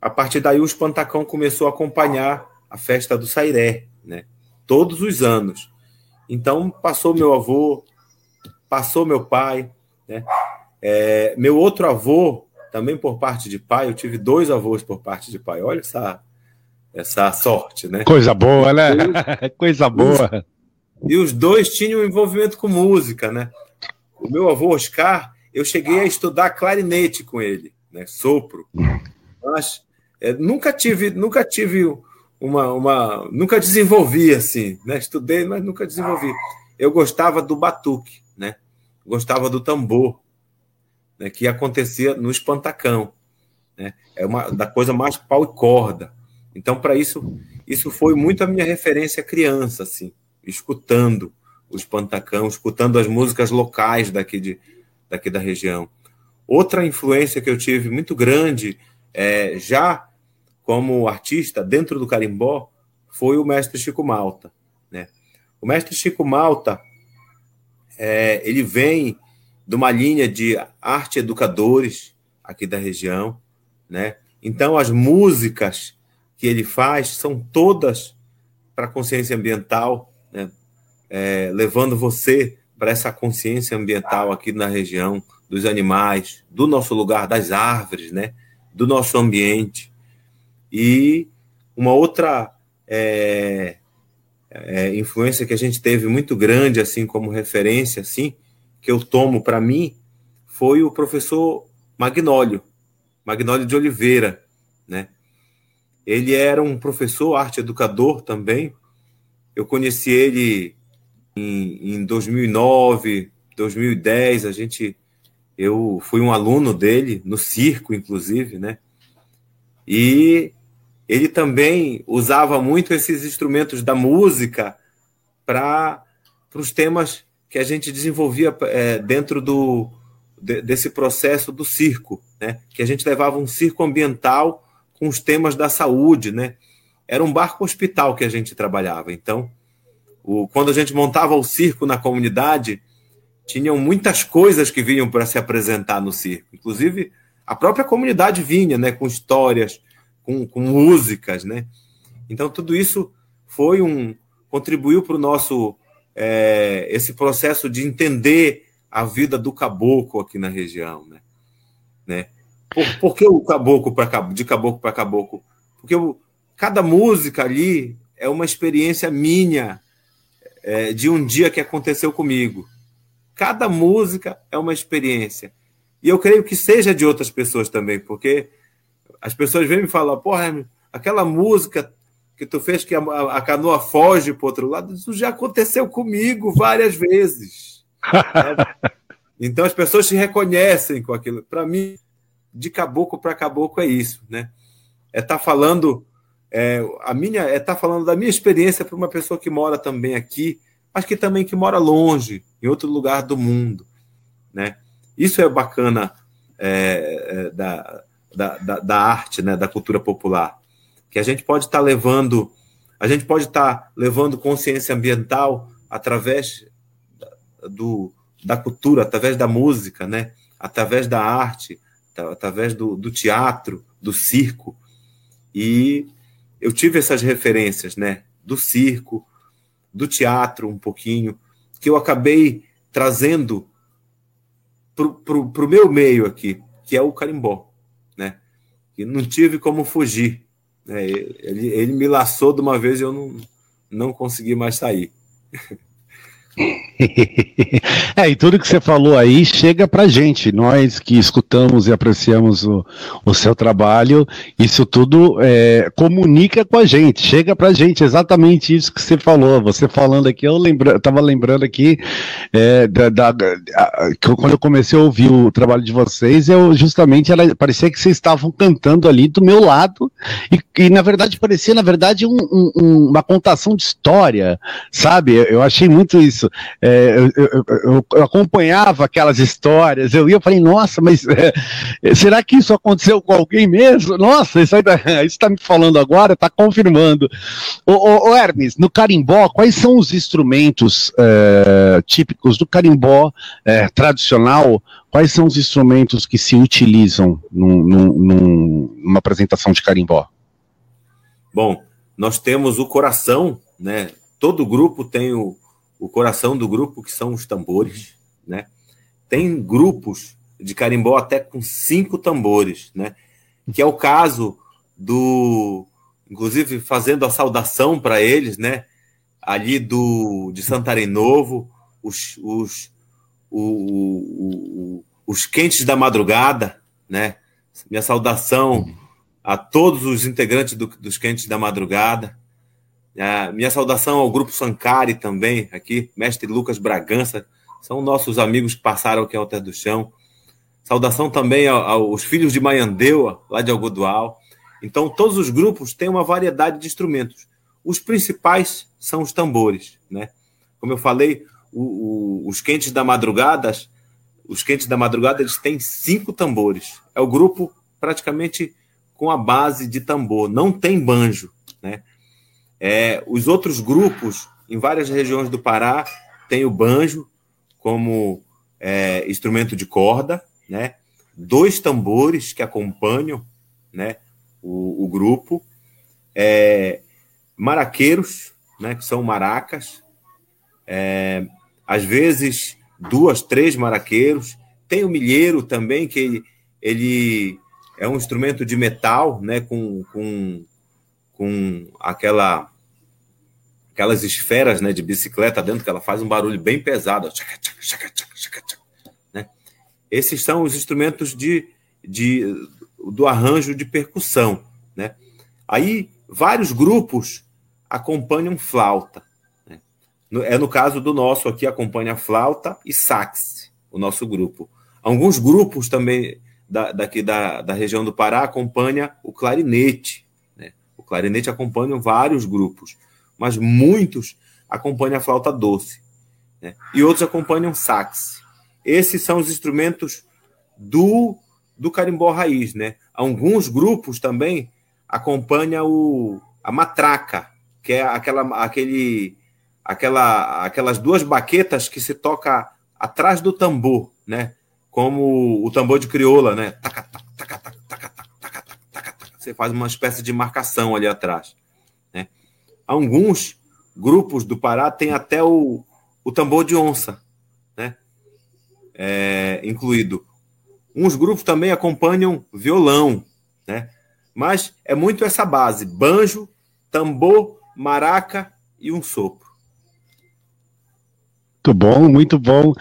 a partir daí, o Espantacão começou a acompanhar a festa do Sairé, né? todos os anos. Então, passou meu avô, passou meu pai, né? É, meu outro avô, também por parte de pai, eu tive dois avós por parte de pai. Olha essa, essa sorte, né? Coisa boa, né? <laughs> Coisa boa. E os dois tinham envolvimento com música, né? O meu avô Oscar, eu cheguei a estudar clarinete com ele, né? Sopro. Mas é, nunca tive, nunca tive uma, uma, nunca desenvolvi assim, né? Estudei, mas nunca desenvolvi. Eu gostava do batuque, né? Gostava do tambor, né? Que acontecia no espantacão, né? É uma da coisa mais pau e corda. Então, para isso, isso foi muito a minha referência criança, assim, escutando o espantacão, escutando as músicas locais daqui de daqui da região. Outra influência que eu tive muito grande, é, já como artista dentro do carimbó foi o mestre Chico Malta. Né? O mestre Chico Malta é, ele vem de uma linha de arte educadores aqui da região, né? Então as músicas que ele faz são todas para consciência ambiental, né? É, levando você para essa consciência ambiental aqui na região dos animais, do nosso lugar, das árvores, né? Do nosso ambiente. E uma outra é, é, influência que a gente teve muito grande, assim, como referência, assim, que eu tomo para mim, foi o professor Magnólio, Magnólio de Oliveira, né? Ele era um professor, arte educador também. Eu conheci ele em, em 2009, 2010. A gente, eu fui um aluno dele no circo, inclusive, né? E ele também usava muito esses instrumentos da música para os temas que a gente desenvolvia é, dentro do, de, desse processo do circo, né? que a gente levava um circo ambiental com os temas da saúde. Né? Era um barco hospital que a gente trabalhava. Então, o, quando a gente montava o circo na comunidade, tinham muitas coisas que vinham para se apresentar no circo. Inclusive, a própria comunidade vinha né, com histórias, com, com músicas, né? Então tudo isso foi um contribuiu para o nosso é, esse processo de entender a vida do caboclo aqui na região, né? né? Por, por que o caboclo para de caboclo para caboclo? Porque o, cada música ali é uma experiência minha é, de um dia que aconteceu comigo. Cada música é uma experiência. E eu creio que seja de outras pessoas também, porque as pessoas vêm me falar, porra, aquela música que tu fez que a, a canoa foge para outro lado, isso já aconteceu comigo várias vezes. <laughs> Então as pessoas se reconhecem com aquilo. Para mim, de caboclo para caboclo é isso, né? É estar tá falando é, a minha é estar tá falando da minha experiência para uma pessoa que mora também aqui, mas que também que mora longe, em outro lugar do mundo, né? Isso é bacana é, é, da, da, da, da, arte, né, da cultura popular, que a gente pode estar tá levando, a gente pode estar tá levando consciência ambiental através do, da cultura, através da música, né, através da arte, através do, do teatro, do circo, e eu tive essas referências, né, do circo, do teatro um pouquinho, que eu acabei trazendo para o meu meio aqui, que é o carimbó que não tive como fugir. Né? Ele, ele me laçou de uma vez e eu não, não consegui mais sair. <laughs> <laughs> é, e tudo que você falou aí chega pra gente, nós que escutamos e apreciamos o, o seu trabalho, isso tudo é, comunica com a gente, chega pra gente, exatamente isso que você falou. Você falando aqui, eu lembra, tava lembrando aqui é, da, da, da, quando eu comecei a ouvir o trabalho de vocês, eu justamente era, parecia que vocês estavam cantando ali do meu lado, e, e na verdade parecia, na verdade, um, um, uma contação de história, sabe? Eu achei muito isso. É, eu, eu, eu, acompanhava aquelas histórias, eu ia falei, nossa, mas é, será que isso aconteceu com alguém mesmo? Nossa, isso está <laughs> me falando agora, está confirmando. Ô, Hermes, no carimbó, quais são os instrumentos é, típicos do carimbó é, tradicional? Quais são os instrumentos que se utilizam num, num, numa apresentação de carimbó? Bom, nós temos o coração, né? Todo grupo tem o, o coração do grupo, que são os tambores, né? Tem grupos de carimbó até com cinco tambores, né? Que é o caso do, inclusive fazendo a saudação para eles, né? Ali do de Santarém Novo, os, os, o, o, os quentes da madrugada, né? Minha saudação a todos os integrantes do, dos quentes da madrugada, minha saudação ao Grupo Sancari também, aqui, mestre Lucas Bragança, são nossos amigos que passaram aqui ao Terra do Chão. Saudação também aos filhos de Maiandeua, lá de Algodual. Então, todos os grupos têm uma variedade de instrumentos. Os principais são os tambores, né? Como eu falei, o, o, os quentes da madrugada, os quentes da madrugada, eles têm cinco tambores. É o grupo praticamente com a base de tambor, não tem banjo? É, os outros grupos, em várias regiões do Pará, tem o banjo como é, instrumento de corda, né? dois tambores que acompanham né, o, o grupo, é, maraqueiros, né, que são maracas, é, às vezes duas, três maraqueiros, tem o milheiro também, que ele, ele é um instrumento de metal, né, com, com, com aquela aquelas esferas né, de bicicleta dentro, que ela faz um barulho bem pesado. Né? Esses são os instrumentos de, de, do arranjo de percussão. Né? Aí, vários grupos acompanham flauta. Né? É no caso do nosso aqui, acompanha flauta e sax, o nosso grupo. Alguns grupos também da, daqui da, da região do Pará acompanha o clarinete. Né? O clarinete acompanha vários grupos mas muitos acompanham a flauta doce. Né? E outros acompanham sax. Esses são os instrumentos do, do carimbó raiz. Né? Alguns grupos também acompanham o, a matraca, que é aquela, aquele, aquela, aquelas duas baquetas que se toca atrás do tambor, né? como o tambor de crioula, né? Você faz uma espécie de marcação ali atrás alguns grupos do Pará têm até o, o tambor de onça, né? É, incluído. Uns grupos também acompanham violão, né? Mas é muito essa base: banjo, tambor, maraca e um sopro. Muito bom, muito bom.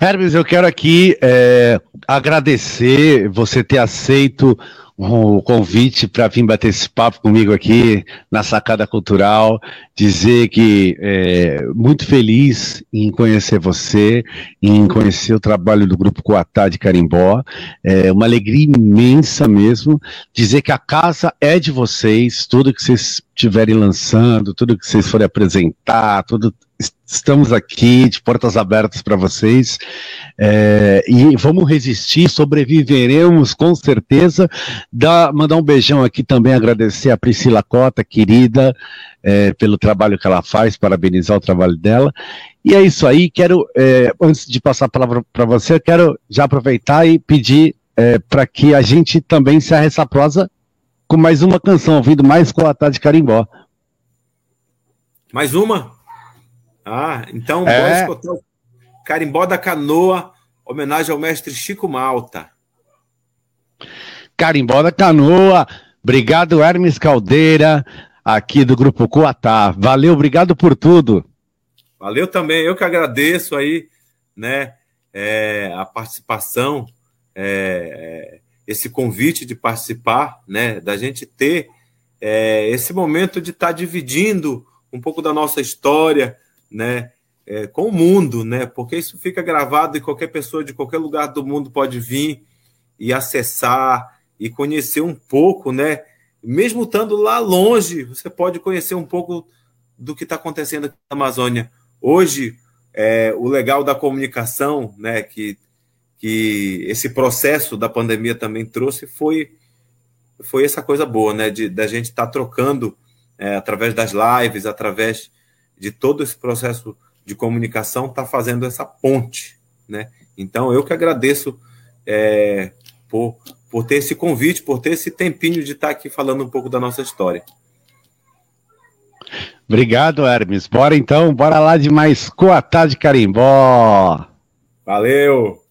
Hermes, eu quero aqui é, agradecer você ter aceito o convite para vir bater esse papo comigo aqui na Sacada Cultural, dizer que é muito feliz em conhecer você, em conhecer o trabalho do Grupo Coatá de Carimbó, é uma alegria imensa mesmo, dizer que a casa é de vocês, tudo que vocês estiverem lançando, tudo que vocês forem apresentar, tudo estamos aqui de portas abertas para vocês é, e vamos resistir, sobreviveremos com certeza. Dá, mandar um beijão aqui também, agradecer a Priscila Cota, querida, é, pelo trabalho que ela faz, parabenizar o trabalho dela. E é isso aí, quero, é, antes de passar a palavra para você, quero já aproveitar e pedir é, para que a gente também encerre essa prosa com mais uma canção, ouvindo mais com a Tade Carimbó. Mais uma? Ah, então é. escutar o Carimbó da Canoa, homenagem ao mestre Chico Malta. Carimbó da Canoa, obrigado Hermes Caldeira, aqui do Grupo Coatá. Valeu, obrigado por tudo. Valeu também, eu que agradeço aí, né, é, a participação, é esse convite de participar, né, da gente ter é, esse momento de estar tá dividindo um pouco da nossa história, né, é, com o mundo, né, porque isso fica gravado e qualquer pessoa de qualquer lugar do mundo pode vir e acessar e conhecer um pouco, né, mesmo estando lá longe, você pode conhecer um pouco do que está acontecendo na Amazônia. Hoje, é, o legal da comunicação, né, que, que esse processo da pandemia também trouxe, foi, foi essa coisa boa, né, de da gente estar tá trocando é, através das lives, através de todo esse processo de comunicação, está fazendo essa ponte, né? Então, eu que agradeço é, por, por ter esse convite, por ter esse tempinho de estar tá aqui falando um pouco da nossa história. Obrigado, Hermes. Bora então, bora lá de mais Coatá de Carimbó. Valeu!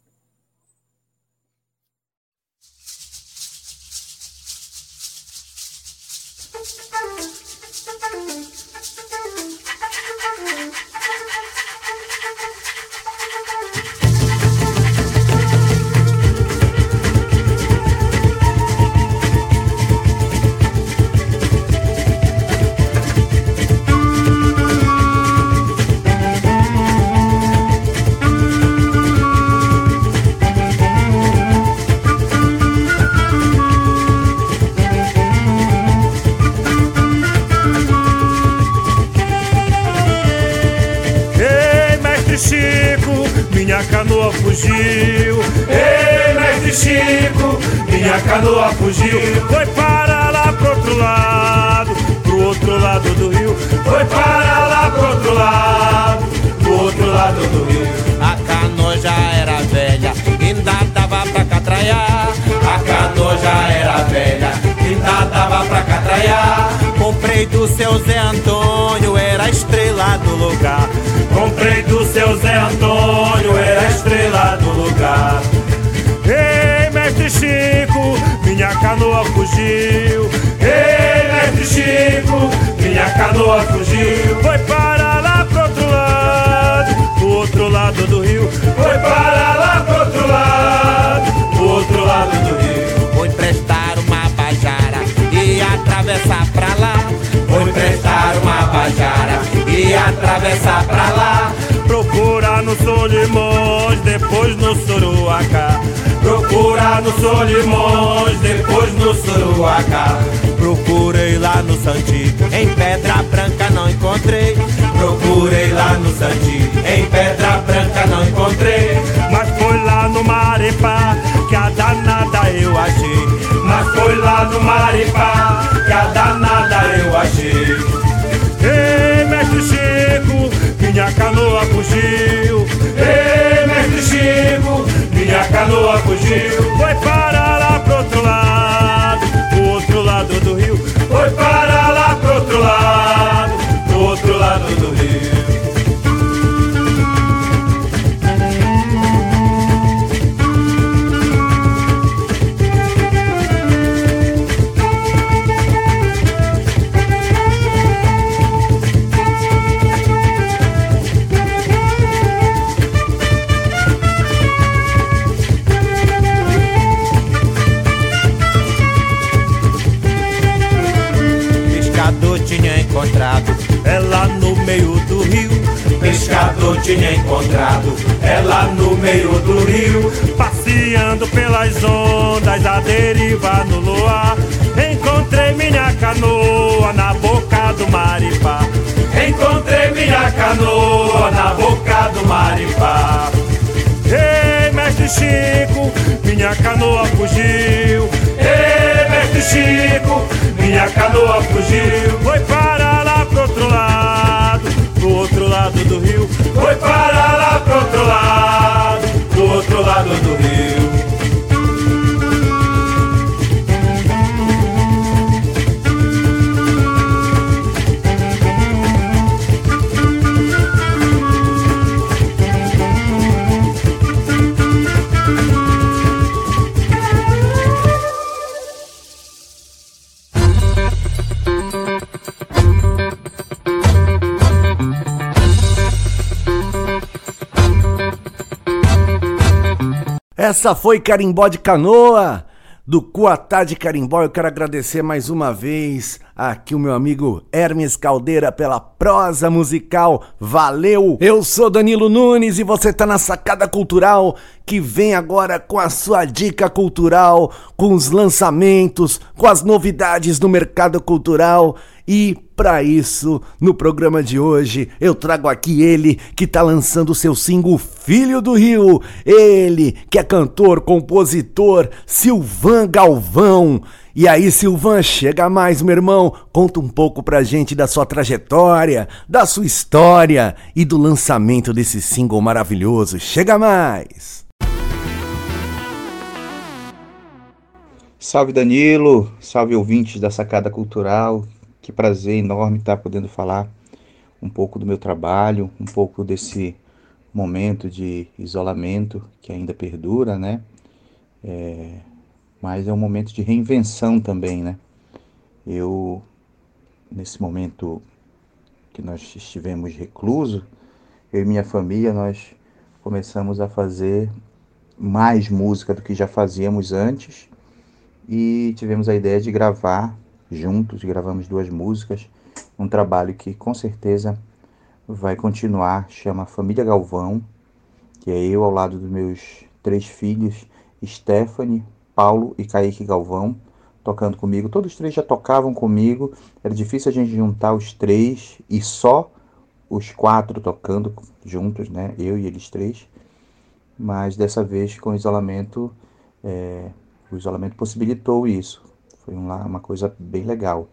Fugiu. Ei, mestre Chico, minha canoa fugiu. Foi para lá pro outro lado, pro outro lado do rio. Foi para lá pro outro lado, pro outro lado do rio. A canoa já era velha, ainda dava pra catraiar. A canoa já era velha, ainda dava pra catraiar. Comprei do seu Zé Antônio, era a estrela do lugar. Comprei do seu Zé Antônio, era a estrela do lugar. Ei, mestre Chico, minha canoa fugiu. Ei, mestre Chico, minha canoa fugiu. Foi para lá pro outro lado, pro outro lado do rio. Foi para lá pro outro lado, pro outro lado do rio. Foi prestar uma bajara e atravessar pra lá. Foi prestar uma bajara e atravessar pra lá. No Solimões, depois no Suruacá. Procura no Solimões, depois no Suruacá. Procurei lá no Santi, em Pedra Branca não encontrei. Procurei lá no Santi, em Pedra Branca não encontrei. Mas foi lá no Maripá que a danada eu achei. Mas foi lá no Maripá que a danada eu achei. Ei, mestre Chico, minha canoa fugiu. Ei, mestre Chico, minha canoa fugiu. Foi para lá pro outro lado, pro outro lado do rio. Foi para lá pro outro lado, pro outro lado do rio. Encontrado ela no meio do rio. Pescador tinha encontrado ela no meio do rio. Passeando pelas ondas, a deriva no luar. Encontrei minha canoa na boca do maripá. Encontrei minha canoa na boca do maripá. Ei, mestre Chico, minha canoa fugiu. Ei, mestre Chico, minha canoa fugiu. Foi para lá pro outro lado, pro outro lado do rio. Foi para lá pro outro lado, pro outro lado do rio. Essa foi Carimbó de Canoa, do Cuatá de Carimbó. Eu quero agradecer mais uma vez aqui o meu amigo Hermes Caldeira pela prosa musical. Valeu! Eu sou Danilo Nunes e você tá na Sacada Cultural, que vem agora com a sua dica cultural, com os lançamentos, com as novidades do mercado cultural. E para isso, no programa de hoje, eu trago aqui ele que tá lançando seu single Filho do Rio. Ele que é cantor, compositor, Silvan Galvão. E aí, Silvan, chega mais, meu irmão. Conta um pouco pra gente da sua trajetória, da sua história e do lançamento desse single maravilhoso. Chega mais! Salve Danilo, salve ouvintes da Sacada Cultural. Que prazer enorme estar podendo falar um pouco do meu trabalho, um pouco desse momento de isolamento que ainda perdura, né? É, mas é um momento de reinvenção também, né? Eu, nesse momento que nós estivemos reclusos, eu e minha família, nós começamos a fazer mais música do que já fazíamos antes e tivemos a ideia de gravar juntos, gravamos duas músicas, um trabalho que com certeza vai continuar, chama Família Galvão, que é eu ao lado dos meus três filhos, Stephanie, Paulo e Kaique Galvão tocando comigo. Todos os três já tocavam comigo. Era difícil a gente juntar os três e só os quatro tocando juntos, né? Eu e eles três. Mas dessa vez com o isolamento, é, o isolamento possibilitou isso. Foi uma, coisa bem legal.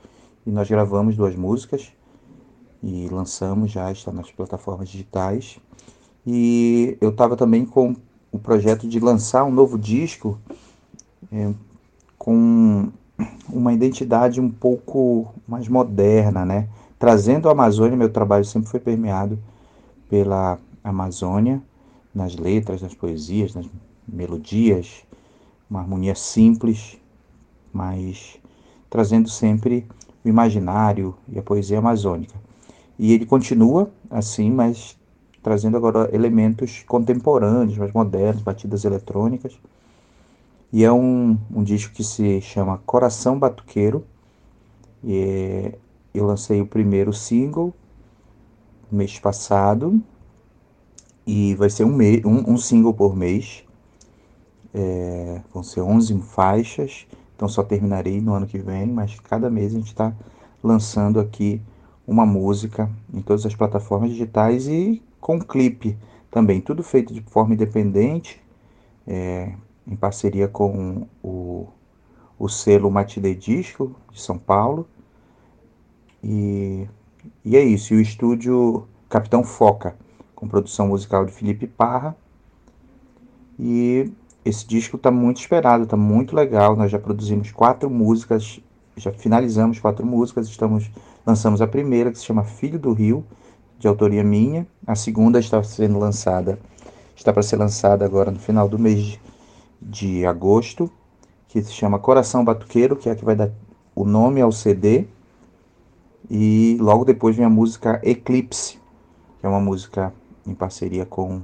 E nós gravamos duas músicas e lançamos já, está nas plataformas digitais. E eu estava também com o projeto de lançar um novo disco é, com uma identidade um pouco mais moderna, né? Trazendo a Amazônia, meu trabalho sempre foi permeado pela Amazônia, nas letras, nas poesias, nas melodias, uma harmonia simples, mas trazendo sempre o imaginário e a poesia amazônica. E ele continua assim, mas trazendo agora elementos contemporâneos, mais modernos, batidas eletrônicas. E é um, um disco que se chama Coração Batuqueiro. É, eu lancei o primeiro single mês passado. E vai ser um, um, um single por mês. É, vão ser 11 faixas. Então só terminarei no ano que vem. Mas cada mês a gente está lançando aqui uma música em todas as plataformas digitais e com clipe também. Tudo feito de forma independente. É, em parceria com o, o selo Matide Disco de São Paulo. E, e é isso. E o estúdio Capitão Foca, com produção musical de Felipe Parra. E esse disco está muito esperado, está muito legal. Nós já produzimos quatro músicas, já finalizamos quatro músicas. Estamos lançamos a primeira que se chama Filho do Rio, de autoria minha. A segunda está sendo lançada, está para ser lançada agora no final do mês de agosto, que se chama Coração Batuqueiro, que é a que vai dar o nome ao CD. E logo depois vem a música Eclipse, que é uma música em parceria com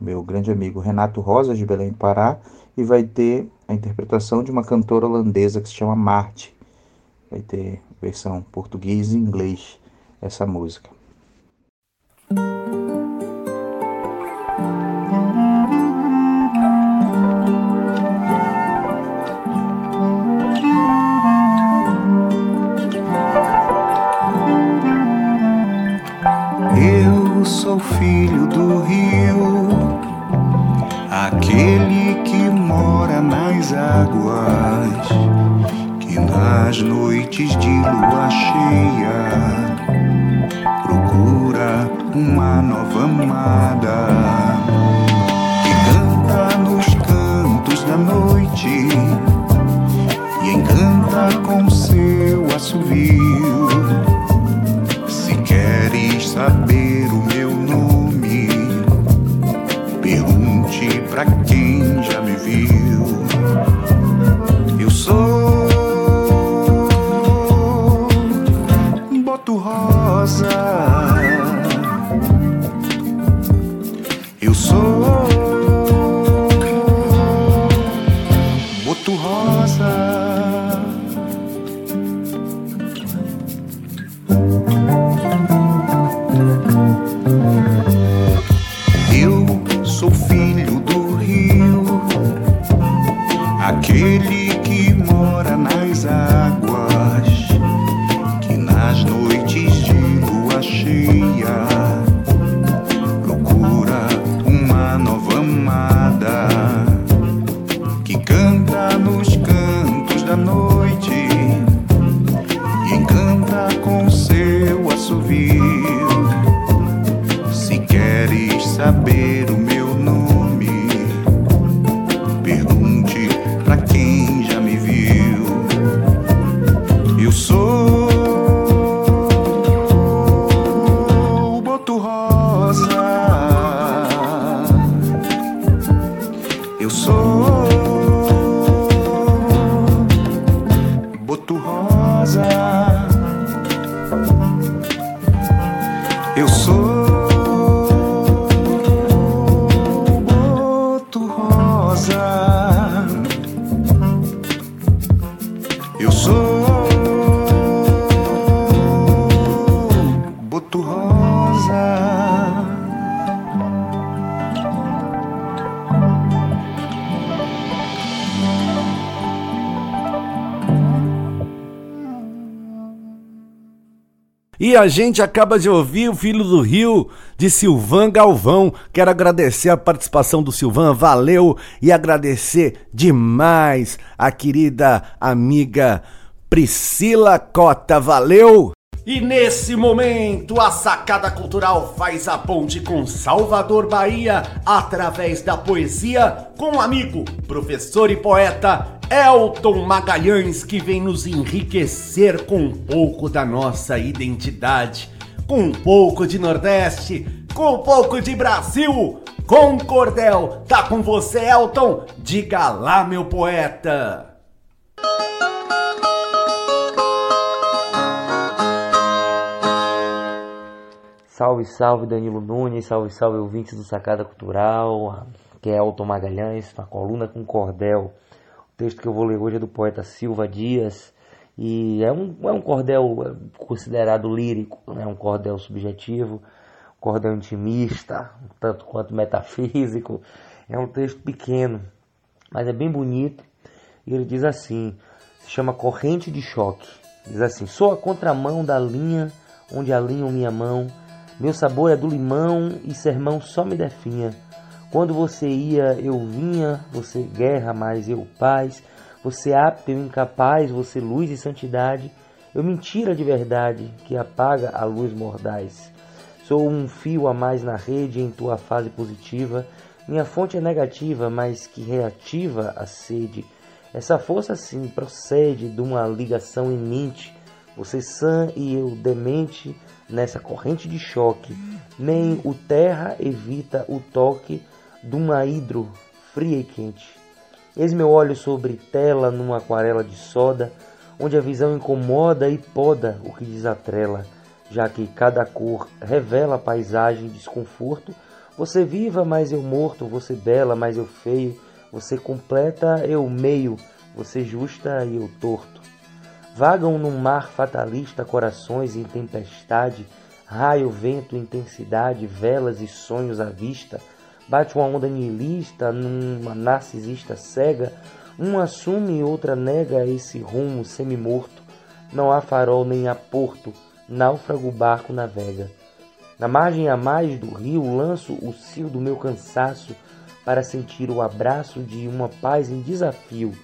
meu grande amigo Renato Rosa, de Belém Pará, e vai ter a interpretação de uma cantora holandesa que se chama Marte. Vai ter versão português e inglês essa música. Sou filho do rio, aquele que mora nas águas, que nas noites de lua cheia procura uma nova amada, que canta nos cantos da noite e encanta com seu assovio. Se queres saber pra E a gente acaba de ouvir o Filho do Rio de Silvan Galvão. Quero agradecer a participação do Silvan, valeu e agradecer demais a querida amiga Priscila Cota, valeu! E nesse momento, a Sacada Cultural faz a ponte com Salvador Bahia através da poesia com o amigo, professor e poeta Elton Magalhães, que vem nos enriquecer com um pouco da nossa identidade, com um pouco de Nordeste, com um pouco de Brasil, com cordel. Tá com você, Elton? Diga lá, meu poeta. Salve, salve Danilo Nunes, salve, salve ouvintes do Sacada Cultural, que é Elton Magalhães, na coluna com cordel. O texto que eu vou ler hoje é do poeta Silva Dias, e é um, é um cordel considerado lírico, é um cordel subjetivo, um cordel intimista, tanto quanto metafísico. É um texto pequeno, mas é bem bonito, e ele diz assim, se chama Corrente de Choque. Diz assim, sou a contramão da linha onde alinho minha mão, meu sabor é do limão e sermão só me definha. Quando você ia, eu vinha, você guerra, mas eu paz. Você apto, eu incapaz, você luz e santidade. Eu mentira de verdade, que apaga a luz mordaz. Sou um fio a mais na rede em tua fase positiva. Minha fonte é negativa, mas que reativa a sede. Essa força sim procede de uma ligação imente. Você sã e eu demente nessa corrente de choque, nem o terra evita o toque de uma hidro fria e quente. Eis meu olho sobre tela numa aquarela de soda, onde a visão incomoda e poda o que desatrela, já que cada cor revela a paisagem e desconforto. Você viva, mas eu morto, você bela, mas eu feio, você completa, eu meio, você justa e eu torto. Vagam num mar fatalista corações em tempestade, raio, vento, intensidade, velas e sonhos à vista. Bate uma onda nihilista numa narcisista cega, um assume e outra nega esse rumo semi-morto. Não há farol nem há porto, náufrago o barco navega. Na margem a mais do rio lanço o cio do meu cansaço para sentir o abraço de uma paz em desafio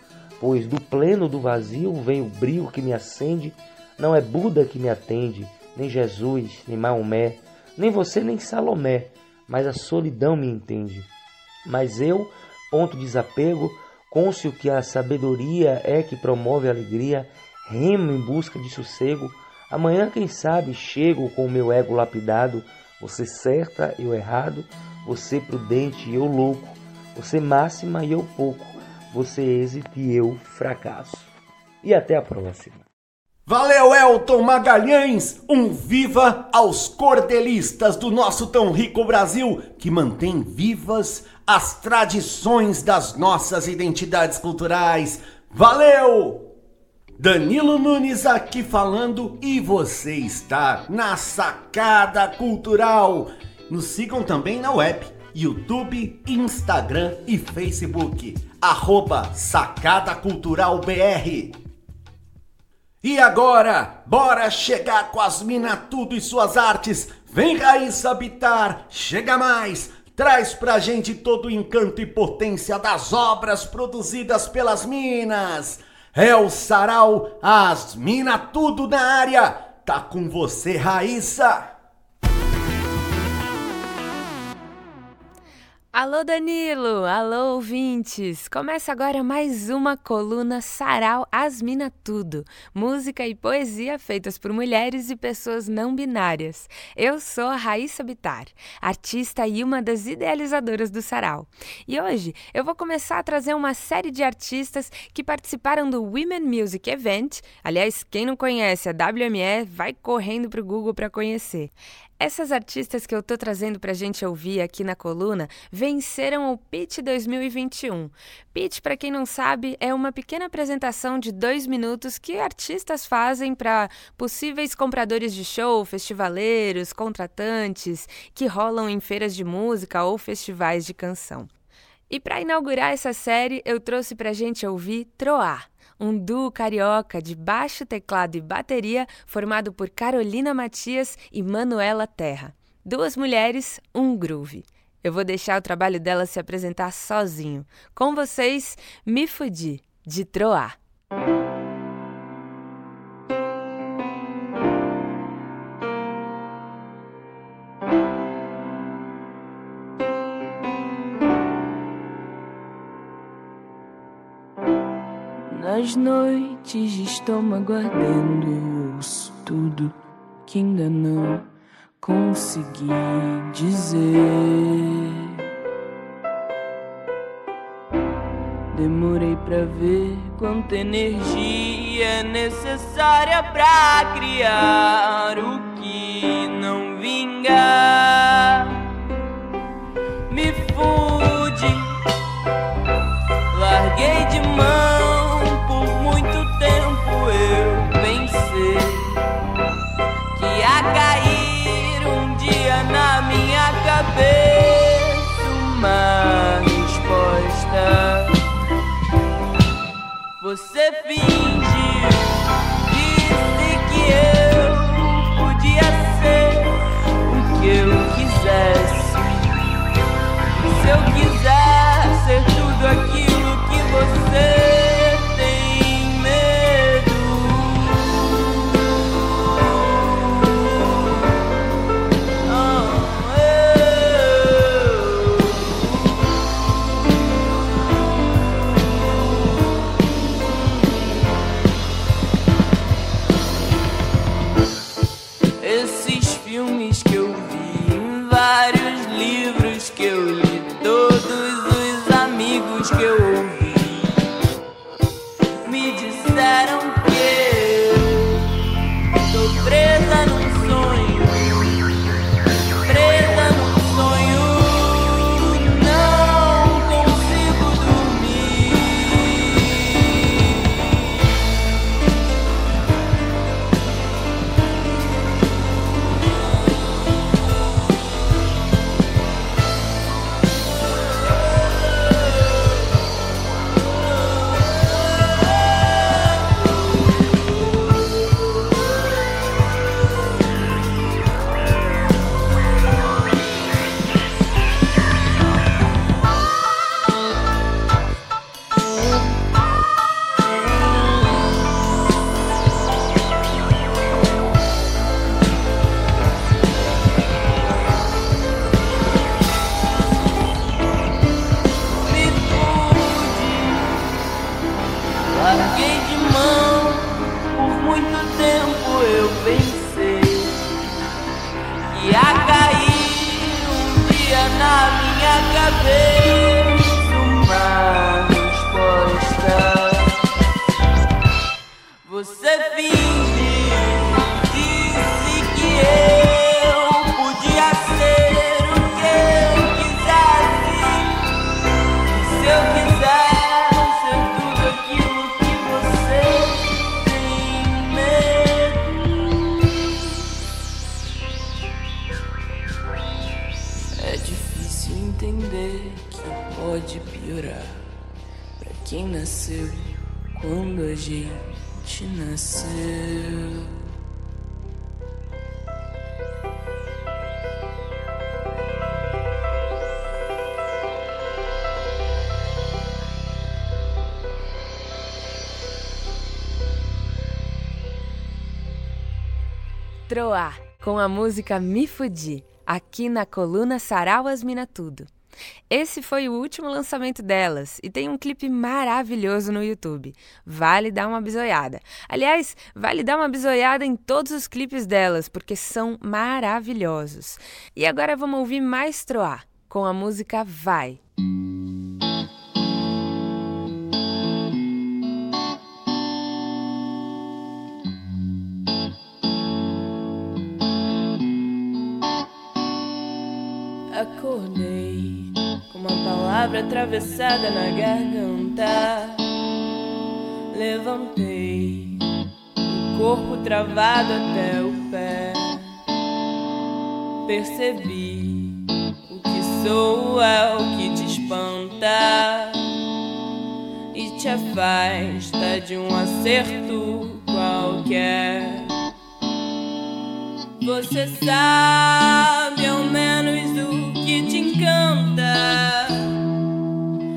pois do pleno do vazio vem o brilho que me acende. Não é Buda que me atende, nem Jesus, nem Maomé, nem você, nem Salomé, mas a solidão me entende. Mas eu, ponto de desapego, cônscio que a sabedoria é que promove a alegria, remo em busca de sossego. Amanhã, quem sabe, chego com o meu ego lapidado, você certa, eu errado, você prudente e eu louco, você máxima e eu pouco você êxito e eu fracasso. E até a próxima. Valeu, Elton Magalhães! Um viva aos cordelistas do nosso tão rico Brasil que mantém vivas as tradições das nossas identidades culturais. Valeu! Danilo Nunes aqui falando e você está na Sacada Cultural. Nos sigam também na web YouTube, Instagram e Facebook. Arroba Sacada Cultural BR. E agora, bora chegar com as mina tudo e suas artes. Vem Raíssa Habitar, chega mais. Traz pra gente todo o encanto e potência das obras produzidas pelas minas. É o Sarau, as mina tudo na área. Tá com você, Raíssa. Alô Danilo, alô ouvintes! Começa agora mais uma coluna Sarau Asmina Tudo, música e poesia feitas por mulheres e pessoas não binárias. Eu sou a Raíssa Bitar, artista e uma das idealizadoras do Sarau. E hoje eu vou começar a trazer uma série de artistas que participaram do Women Music Event. Aliás, quem não conhece a WME, vai correndo para o Google para conhecer. Essas artistas que eu tô trazendo pra gente ouvir aqui na coluna venceram o Pitch 2021. Pitch, para quem não sabe, é uma pequena apresentação de dois minutos que artistas fazem para possíveis compradores de show, festivaleiros, contratantes que rolam em feiras de música ou festivais de canção. E para inaugurar essa série, eu trouxe pra gente ouvir Troar um duo carioca de baixo, teclado e bateria formado por Carolina Matias e Manuela Terra. Duas mulheres, um groove. Eu vou deixar o trabalho dela se apresentar sozinho. Com vocês, Me Fudi, de Troar. Nas noites de estômago ardendo, ouço tudo que ainda não consegui dizer. Demorei pra ver quanta energia é necessária pra criar o que não vinga. Quem nasceu quando a gente nasceu. Troá, com a música Me Fudi, aqui na coluna Sarau as Mina Tudo. Esse foi o último lançamento delas e tem um clipe maravilhoso no YouTube. Vale dar uma bisoiada. Aliás, vale dar uma bisoiada em todos os clipes delas, porque são maravilhosos. E agora vamos ouvir mais Troá, com a música Vai. Acordei uma palavra atravessada na garganta. Levantei o corpo travado até o pé. Percebi o que sou é o que te espanta e te afasta de um acerto qualquer. Você sabe ao menos o que te encanta.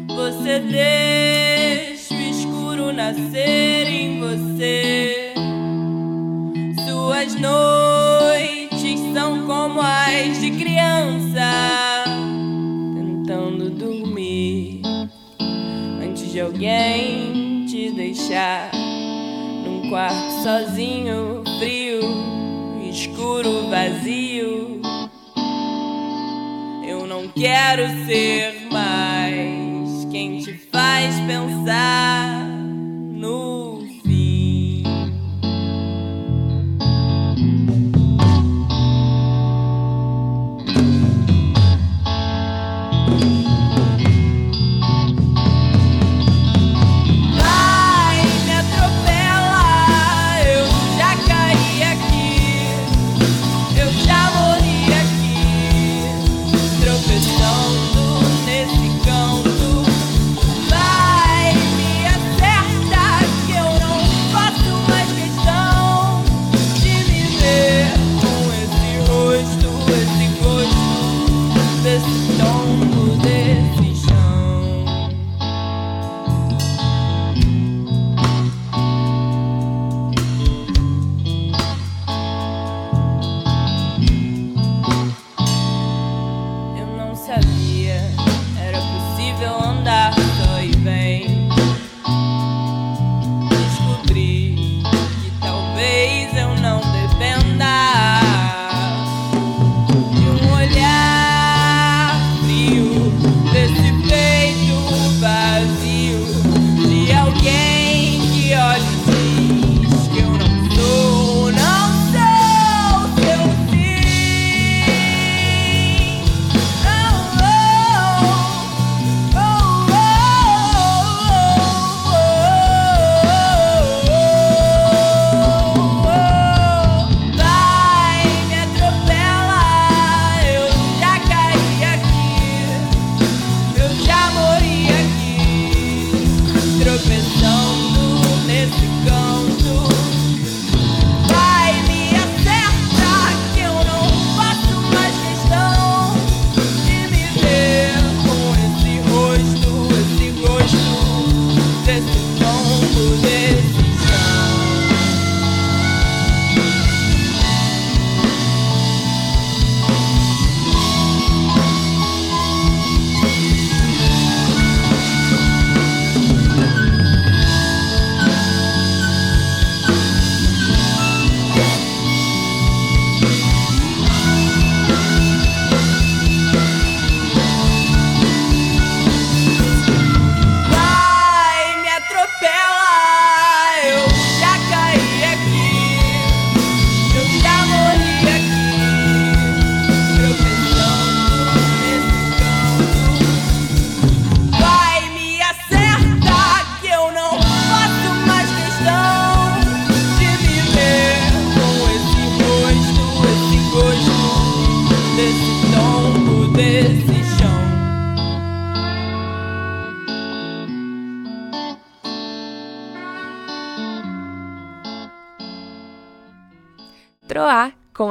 Você deixa o escuro nascer em você. Suas noites são como as de criança, tentando dormir antes de alguém te deixar num quarto sozinho, frio escuro, vazio. Quero ser mais quem te faz pensar no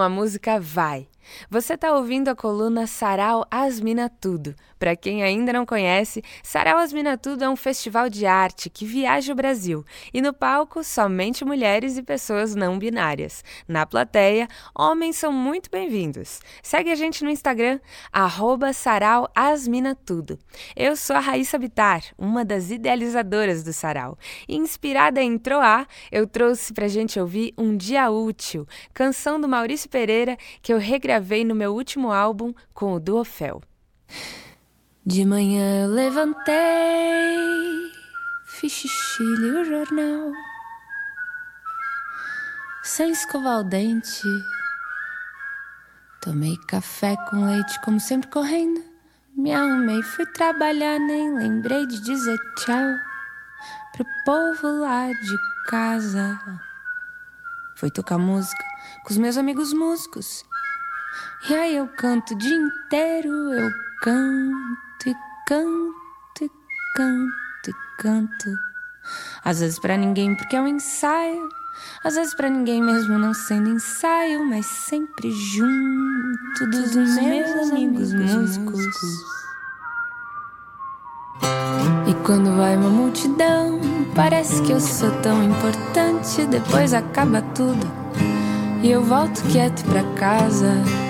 a música Vai. Você está ouvindo a coluna Sarau Asmina Tudo. Para quem ainda não conhece, Sarau Asmina Tudo é um festival de arte que viaja o Brasil e no palco somente mulheres e pessoas não binárias. Na plateia, homens são muito bem-vindos. Segue a gente no Instagram, arroba Sarau Asmina Tudo. Eu sou a Raíssa Bitar, uma das idealizadoras do Sarau. E inspirada em Troar, eu trouxe para gente ouvir Um Dia Útil, canção do Maurício Pereira que eu regravei no meu último álbum com o Duofel. De manhã eu levantei, fiz xixi, li o jornal, sem escovar o dente. Tomei café com leite, como sempre correndo. Me arrumei, fui trabalhar, nem lembrei de dizer tchau pro povo lá de casa. Fui tocar música com os meus amigos músicos. E aí eu canto o dia inteiro, eu canto e canto e canto e canto. Às vezes para ninguém porque é um ensaio, às vezes para ninguém mesmo não sendo ensaio, mas sempre junto dos meus amigos músicos. E quando vai uma multidão, parece que eu sou tão importante, depois acaba tudo e eu volto quieto pra casa.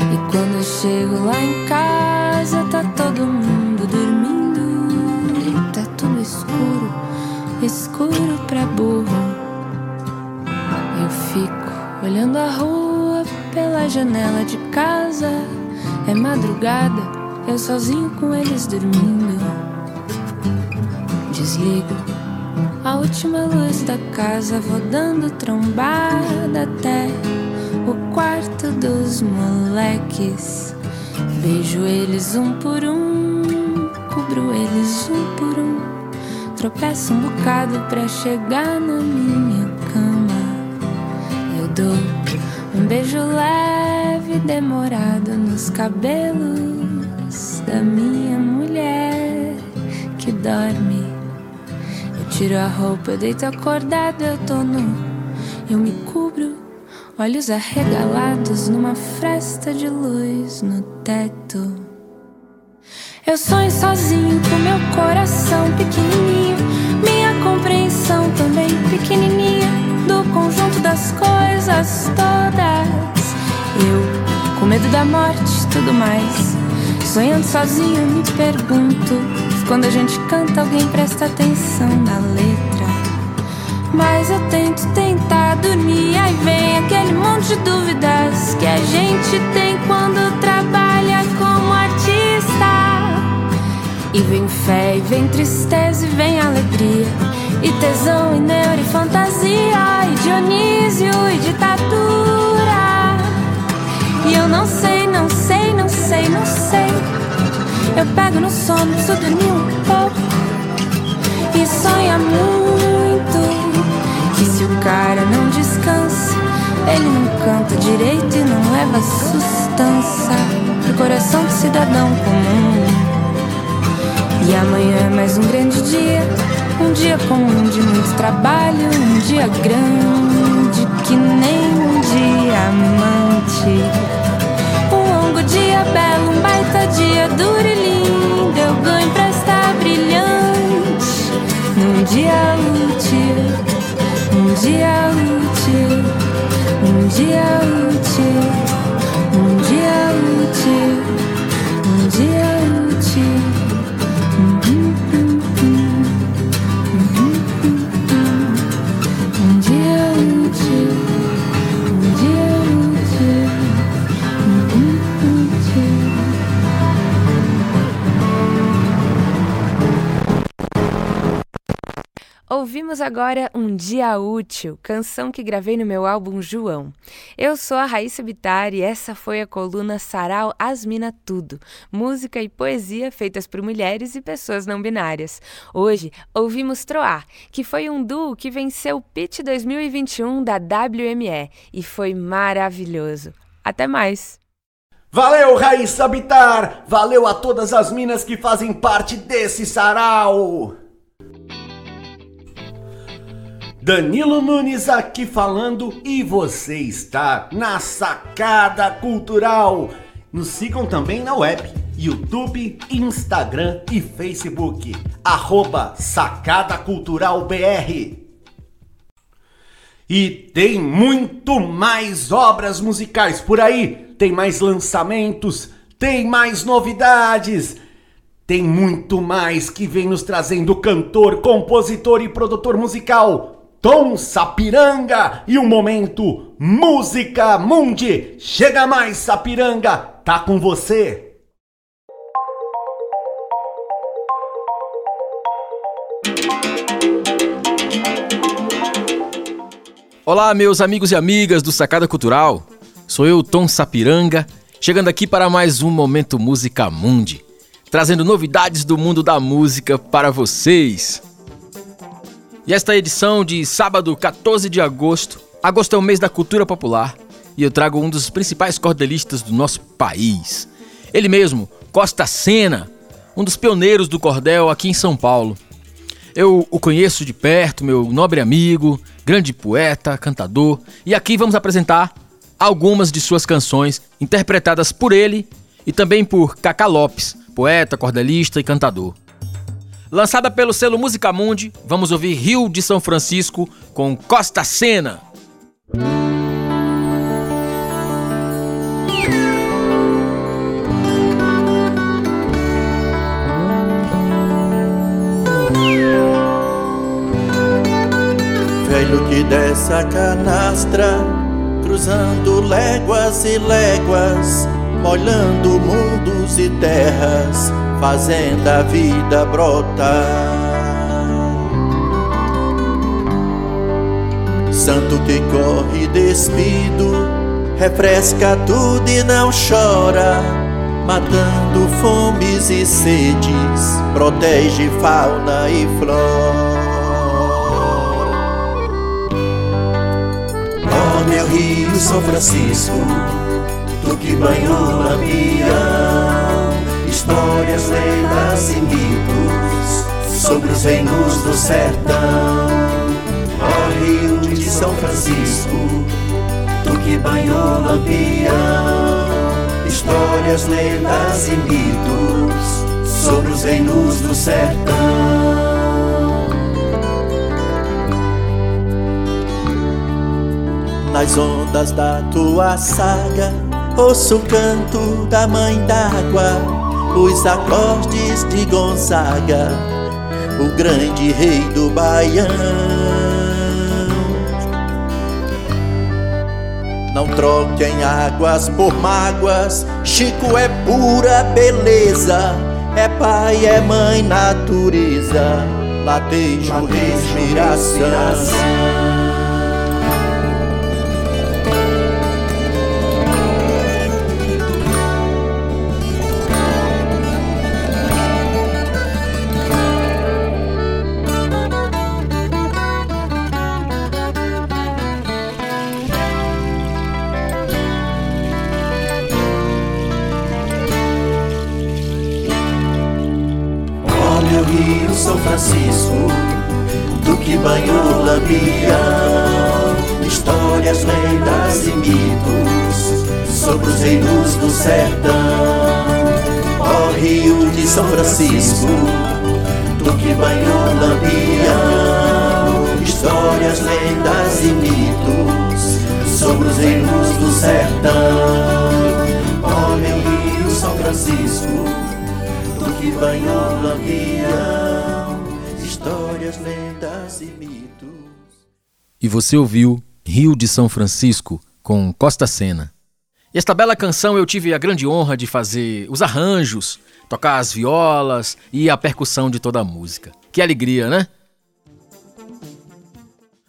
E quando eu chego lá em casa, tá todo mundo dormindo. Tá tudo escuro, escuro pra burro. Eu fico olhando a rua pela janela de casa. É madrugada, eu sozinho com eles dormindo. Desligo a última luz da casa, vou dando trombada até o quarto dos moleques. Beijo eles um por um, cubro eles um por um. Tropeço um bocado pra chegar na minha cama. Eu dou um beijo leve, demorado nos cabelos da minha mulher que dorme. Eu tiro a roupa, eu deito acordado, eu tô nu. Eu me cubro olhos arregalados numa fresta de luz no teto. Eu sonho sozinho com meu coração pequenininho, minha compreensão também pequenininha do conjunto das coisas todas. Eu com medo da morte tudo mais, sonhando sozinho me pergunto quando a gente canta alguém presta atenção na letra. Mas eu tento tentar dormir. Aí vem aquele monte de dúvidas que a gente tem quando trabalha como artista. E vem fé, e vem tristeza, e vem alegria. E tesão, e neuro, e fantasia. E Dionísio, e ditadura. E eu não sei, não sei, não sei, não sei. Eu pego no sono, preciso dormir um pouco. E sonha muito. O cara não descansa, ele não canta direito e não leva sustância pro coração do cidadão comum. E amanhã é mais um grande dia, um dia comum de muito trabalho, um dia grande que nem um diamante. Um longo dia belo, um baita dia duro e lindo, eu ganho pra estar brilhante num dia útil. Dia útil, um dia útil, Ouvimos agora Um Dia Útil, canção que gravei no meu álbum João. Eu sou a Raíssa Bittar e essa foi a coluna Sarau Asmina Tudo, música e poesia feitas por mulheres e pessoas não binárias. Hoje ouvimos Troar, que foi um duo que venceu o Pitch 2021 da WME e foi maravilhoso. Até mais! Valeu, Raíssa Bittar! Valeu a todas as minas que fazem parte desse sarau! Danilo Nunes aqui falando e você está na Sacada Cultural. Nos sigam também na web, YouTube, Instagram e Facebook. Arroba Sacada Cultural BR. E tem muito mais obras musicais por aí. Tem mais lançamentos, tem mais novidades. Tem muito mais que vem nos trazendo cantor, compositor e produtor musical Tom Sapiranga e o momento Música Mundi. Chega mais Sapiranga, tá com você. Olá, meus amigos e amigas do Sacada Cultural. Sou eu, Tom Sapiranga, chegando aqui para mais um momento Música Mundi trazendo novidades do mundo da música para vocês. E esta edição de sábado 14 de agosto, agosto é o mês da cultura popular, e eu trago um dos principais cordelistas do nosso país. Ele mesmo, Costa Sena, um dos pioneiros do cordel aqui em São Paulo. Eu o conheço de perto, meu nobre amigo, grande poeta, cantador, e aqui vamos apresentar algumas de suas canções interpretadas por ele e também por Cacá Lopes, poeta, cordelista e cantador. Lançada pelo selo Música Mundi, vamos ouvir Rio de São Francisco com Costa Sena. Velho que dessa canastra, cruzando léguas e léguas molhando mundos e terras, fazendo a vida brotar. Santo que corre despido, refresca tudo e não chora, matando fomes e sedes, protege fauna e flora. Oh, meu Rio São Francisco Tu que banhou Lampião Histórias, lendas e mitos Sobre os reinos do sertão. Ó Rio de São Francisco Tu que banhou Lampião Histórias, lendas e mitos Sobre os reinos do sertão. Nas ondas da tua saga Ouço o canto da mãe d'água, os acordes de Gonzaga, o grande rei do Baião. Não troquem águas por mágoas, Chico é pura beleza, é pai, é mãe, natureza, latejo, respiração. respiração. Francisco, do que banhou Lampião, histórias, lendas e mitos sobre os reinos do sertão. Ó oh, Rio de São Francisco, do que banhou Lampião, histórias, lendas e mitos sobre os reinos do sertão. Ó oh, meu Rio São Francisco, do que banhou Lampião histórias, lendas e mitos. E você ouviu Rio de São Francisco com Costa Sena. E esta bela canção eu tive a grande honra de fazer os arranjos, tocar as violas e a percussão de toda a música. Que alegria, né?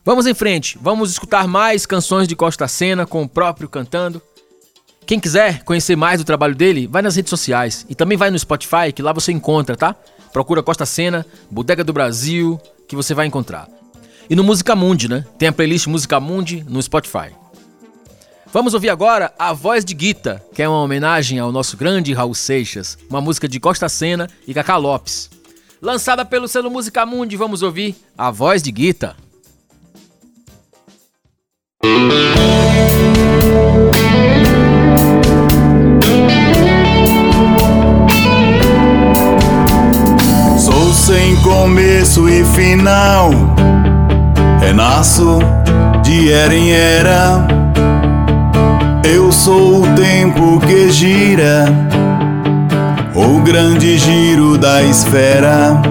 Vamos em frente, vamos escutar mais canções de Costa Sena com o próprio cantando. Quem quiser conhecer mais do trabalho dele, vai nas redes sociais e também vai no Spotify, que lá você encontra, tá? Procura Costa Sena, Bodega do Brasil, que você vai encontrar. E no Música Mundi, né? Tem a playlist Música Mundi no Spotify. Vamos ouvir agora A Voz de Guita, que é uma homenagem ao nosso grande Raul Seixas, uma música de Costa Sena e Cacá Lopes. Lançada pelo selo Música Mundi, vamos ouvir A Voz de Guita. Começo e final. Renasço de era em era. Eu sou o tempo que gira, o grande giro da esfera.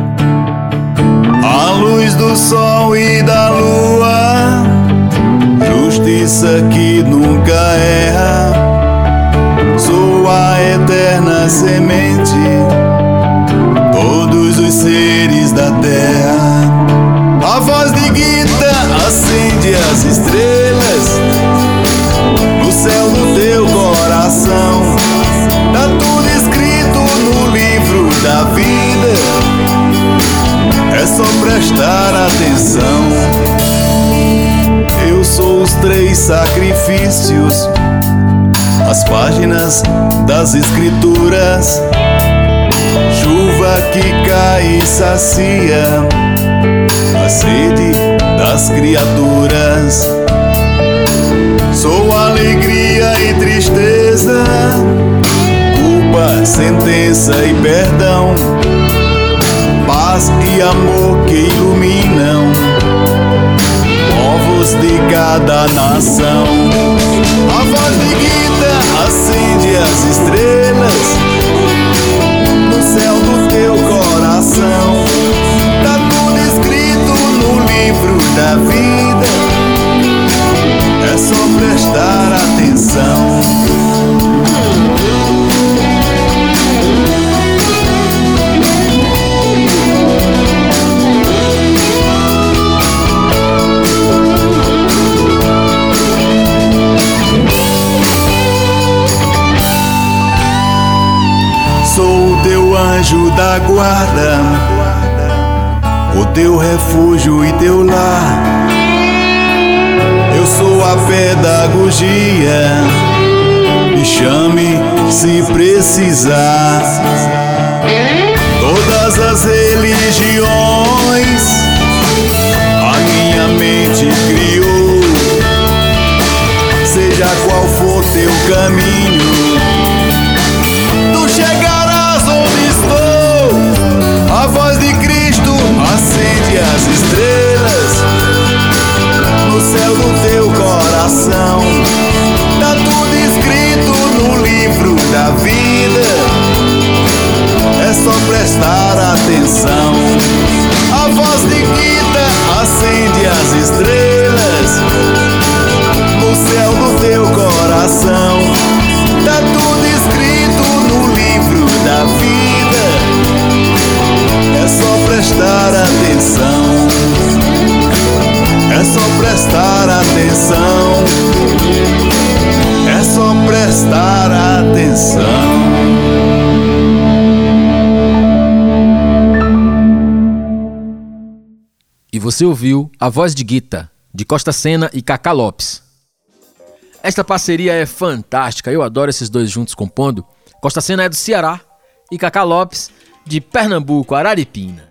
A luz do sol e da lua, justiça que nunca erra. Sou a eterna semente, todos os seres da terra. A voz de Gita acende as estrelas no céu do teu coração. Tá tudo escrito no livro da vida, é só prestar atenção. Eu sou os três sacrifícios, as páginas das escrituras, chuva que cai e sacia a sede das criaturas. Sou alegria e tristeza, culpa, sentença e perdão, paz e amor que iluminam povos de cada nação. A voz de Gita acende as estrelas céu do teu coração. Tá tudo escrito no livro da vida é só prestar atenção. Anjo da guarda, o teu refúgio e teu lar. Eu sou a pedagogia, me chame se precisar. Todas as religiões a minha mente criou, seja qual for teu caminho, as estrelas no céu do teu coração. Tá tudo escrito no livro da vida. É só prestar atenção. A voz de Gita acende as estrelas no céu do teu coração. Tá tudo E você ouviu A Voz de Guita, de Costa Sena e Cacá Lopes. Esta parceria é fantástica, eu adoro esses dois juntos compondo. Costa Sena é do Ceará e Cacá Lopes de Pernambuco, Araripina.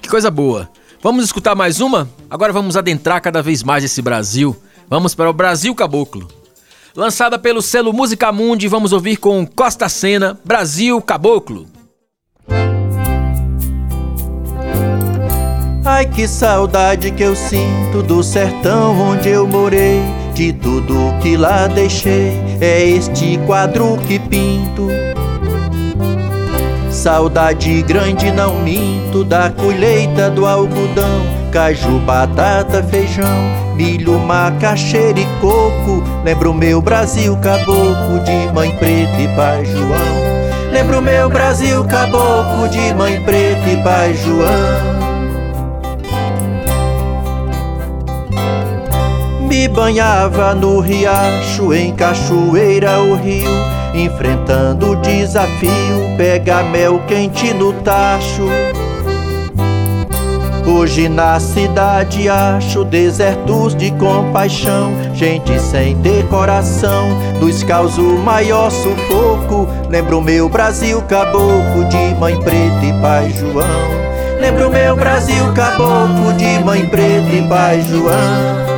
Que coisa boa! Vamos escutar mais uma? Agora vamos adentrar cada vez mais esse Brasil. Vamos para o Brasil Caboclo. Lançada pelo selo Música Mundi, vamos ouvir com Costa Sena, Brasil Caboclo. Ai que saudade que eu sinto do sertão onde eu morei, de tudo que lá deixei, é este quadro que pinto. Saudade grande não minto da colheita do algodão, caju, batata, feijão, milho, macaxeira e coco. Lembro meu Brasil caboclo de mãe preta e pai João. Lembro meu Brasil caboclo de mãe preta e pai João. Me banhava no riacho, em cachoeira o rio, enfrentando o desafio, pegar mel quente no tacho. Hoje na cidade acho desertos de compaixão, gente sem decoração, dos caos o maior sufoco. Lembro meu Brasil caboclo de mãe preta e pai João. Lembro meu Brasil caboclo de mãe preta e pai João.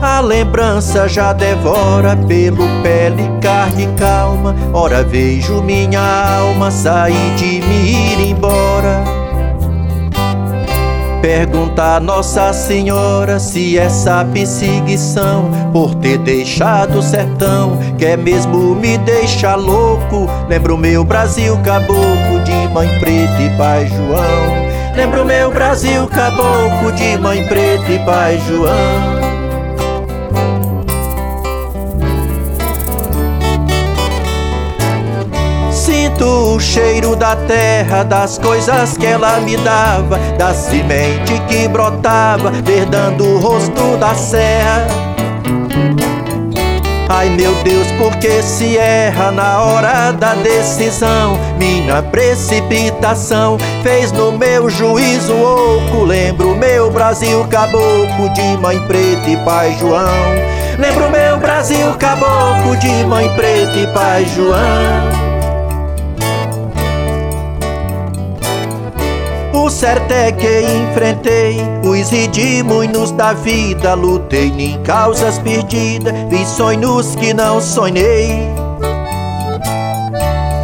A lembrança já devora pelo pele, carne calma. Ora vejo minha alma sair de mim ir embora. Pergunta a Nossa Senhora se essa perseguição por ter deixado o sertão quer mesmo me deixar louco. Lembro meu Brasil caboclo de mãe preta e pai João. Lembro meu Brasil caboclo de mãe preta e pai João. Sinto o cheiro da terra, das coisas que ela me dava, da semente que brotava, verdando o rosto da serra. Ai meu Deus, porque se erra na hora da decisão? Minha precipitação fez no meu juízo oco. Lembro meu Brasil caboclo de mãe preta e pai João. Lembro meu Brasil caboclo de mãe preta e pai João. O certo é que enfrentei os ridículos da vida, lutei em causas perdidas, vi sonhos que não sonhei.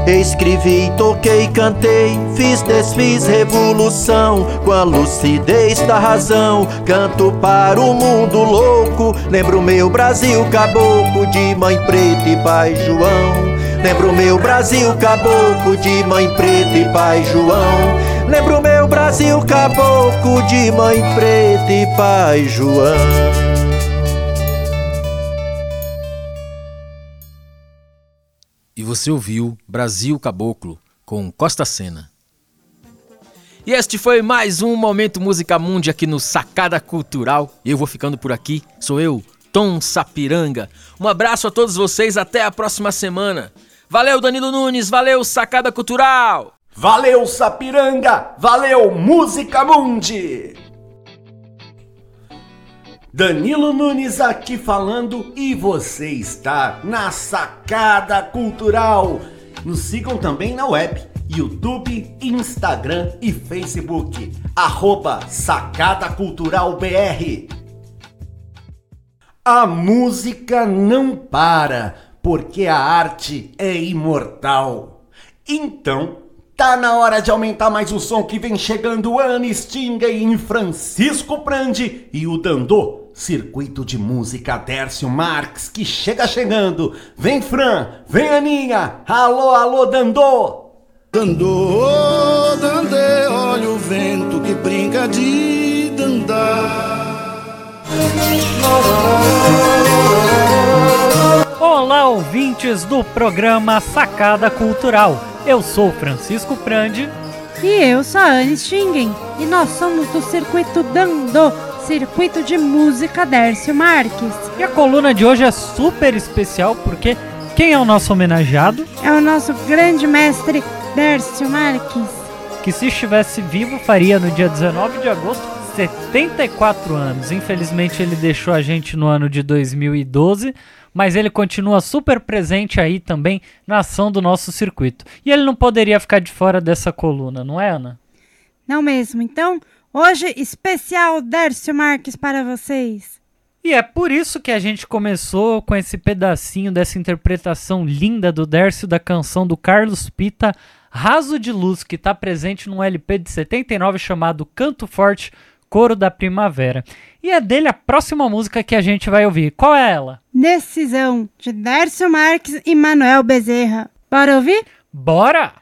Escrevi, toquei, cantei, fiz, desfiz revolução com a lucidez da razão. Canto para o mundo louco, lembro meu Brasil caboclo de mãe preta e pai João. Lembro meu Brasil caboclo de mãe preta e pai João. Lembro meu Brasil caboclo de mãe preta e pai João. E você ouviu Brasil Caboclo com Costa Sena. E este foi mais um Momento Música Mundi aqui no Sacada Cultural. Eu vou ficando por aqui. Sou eu, Tom Sapiranga. Um abraço a todos vocês. Até a próxima semana. Valeu, Danilo Nunes. Valeu, Sacada Cultural. Valeu, Sapiranga! Valeu, Música Mundi! Danilo Nunes aqui falando e você está na Sacada Cultural. Nos sigam também na web, YouTube, Instagram e Facebook. Arroba Sacada Cultural BR. A música não para, porque a arte é imortal. Então, Tá na hora de aumentar mais o som que vem chegando Anne Stingay Francisco Prandi e o Dandô, circuito de música Dércio Marques que chega chegando. Vem Fran, vem Aninha, alô, alô Dandô. Dandô, Dandê, olha o vento que brinca de dandar. Olá, ouvintes do programa Sacada Cultural. Eu sou Francisco Prandi. E eu sou a Anne Stingen. E nós somos do Circuito Dando, Circuito de Música Dércio Marques. E a coluna de hoje é super especial porque quem é o nosso homenageado? É o nosso grande mestre Dércio Marques. Que se estivesse vivo faria no dia 19 de agosto 74 anos. Infelizmente ele deixou a gente no ano de 2012 mas ele continua super presente aí também na ação do nosso circuito. E ele não poderia ficar de fora dessa coluna, não é, Ana? Não mesmo. Então, hoje, especial Dércio Marques para vocês. E é por isso que a gente começou com esse pedacinho dessa interpretação linda do Dércio da canção do Carlos Pita, Raso de Luz, que está presente num LP de 79 chamado Canto Forte, Coro da Primavera. E é dele a próxima música que a gente vai ouvir. Qual é ela? Decisão, de Dércio Marques e Manuel Bezerra. Bora ouvir? Bora!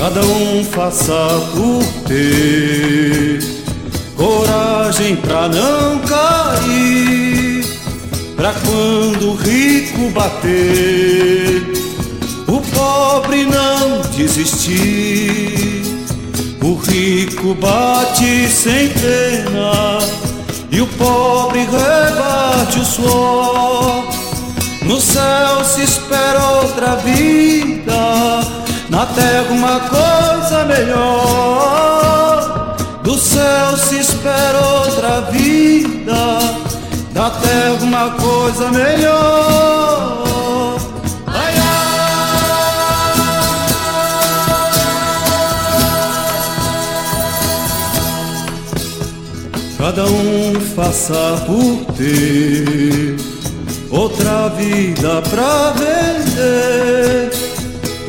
Cada um faça por ter coragem pra não cair, pra quando o rico bater, o pobre não desistir. O rico bate sem pena e o pobre rebate o suor No céu se espera outra vida, na terra uma coisa melhor. Do céu se espera outra vida, da terra uma coisa melhor. Cada um faça por ter outra vida pra vender,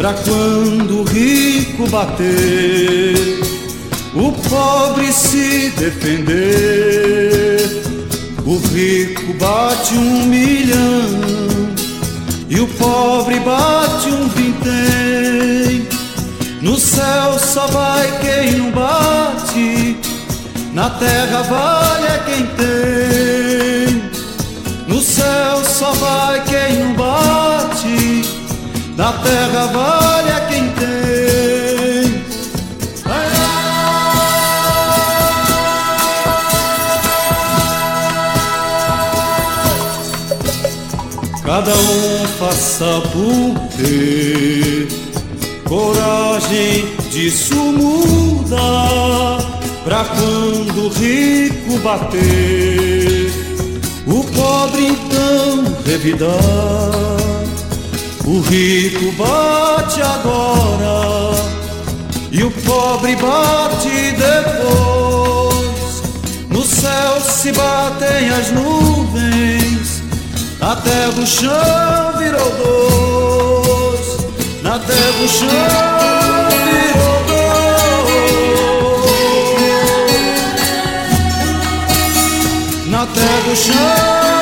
pra quando o rico bater, o pobre se defender. O rico bate um milhão e o pobre bate um vintém. No céu só vai quem não bate, na terra vale é quem tem. No céu só vai quem não bate, na terra vale é quem tem. Cada um faça por ter coragem, disso muda. Pra quando o rico bater, o pobre então revidar. O rico bate agora e o pobre bate depois. No céu se batem as nuvens, terra o chão virou dois. Na terra o chão virou. Na terra o chão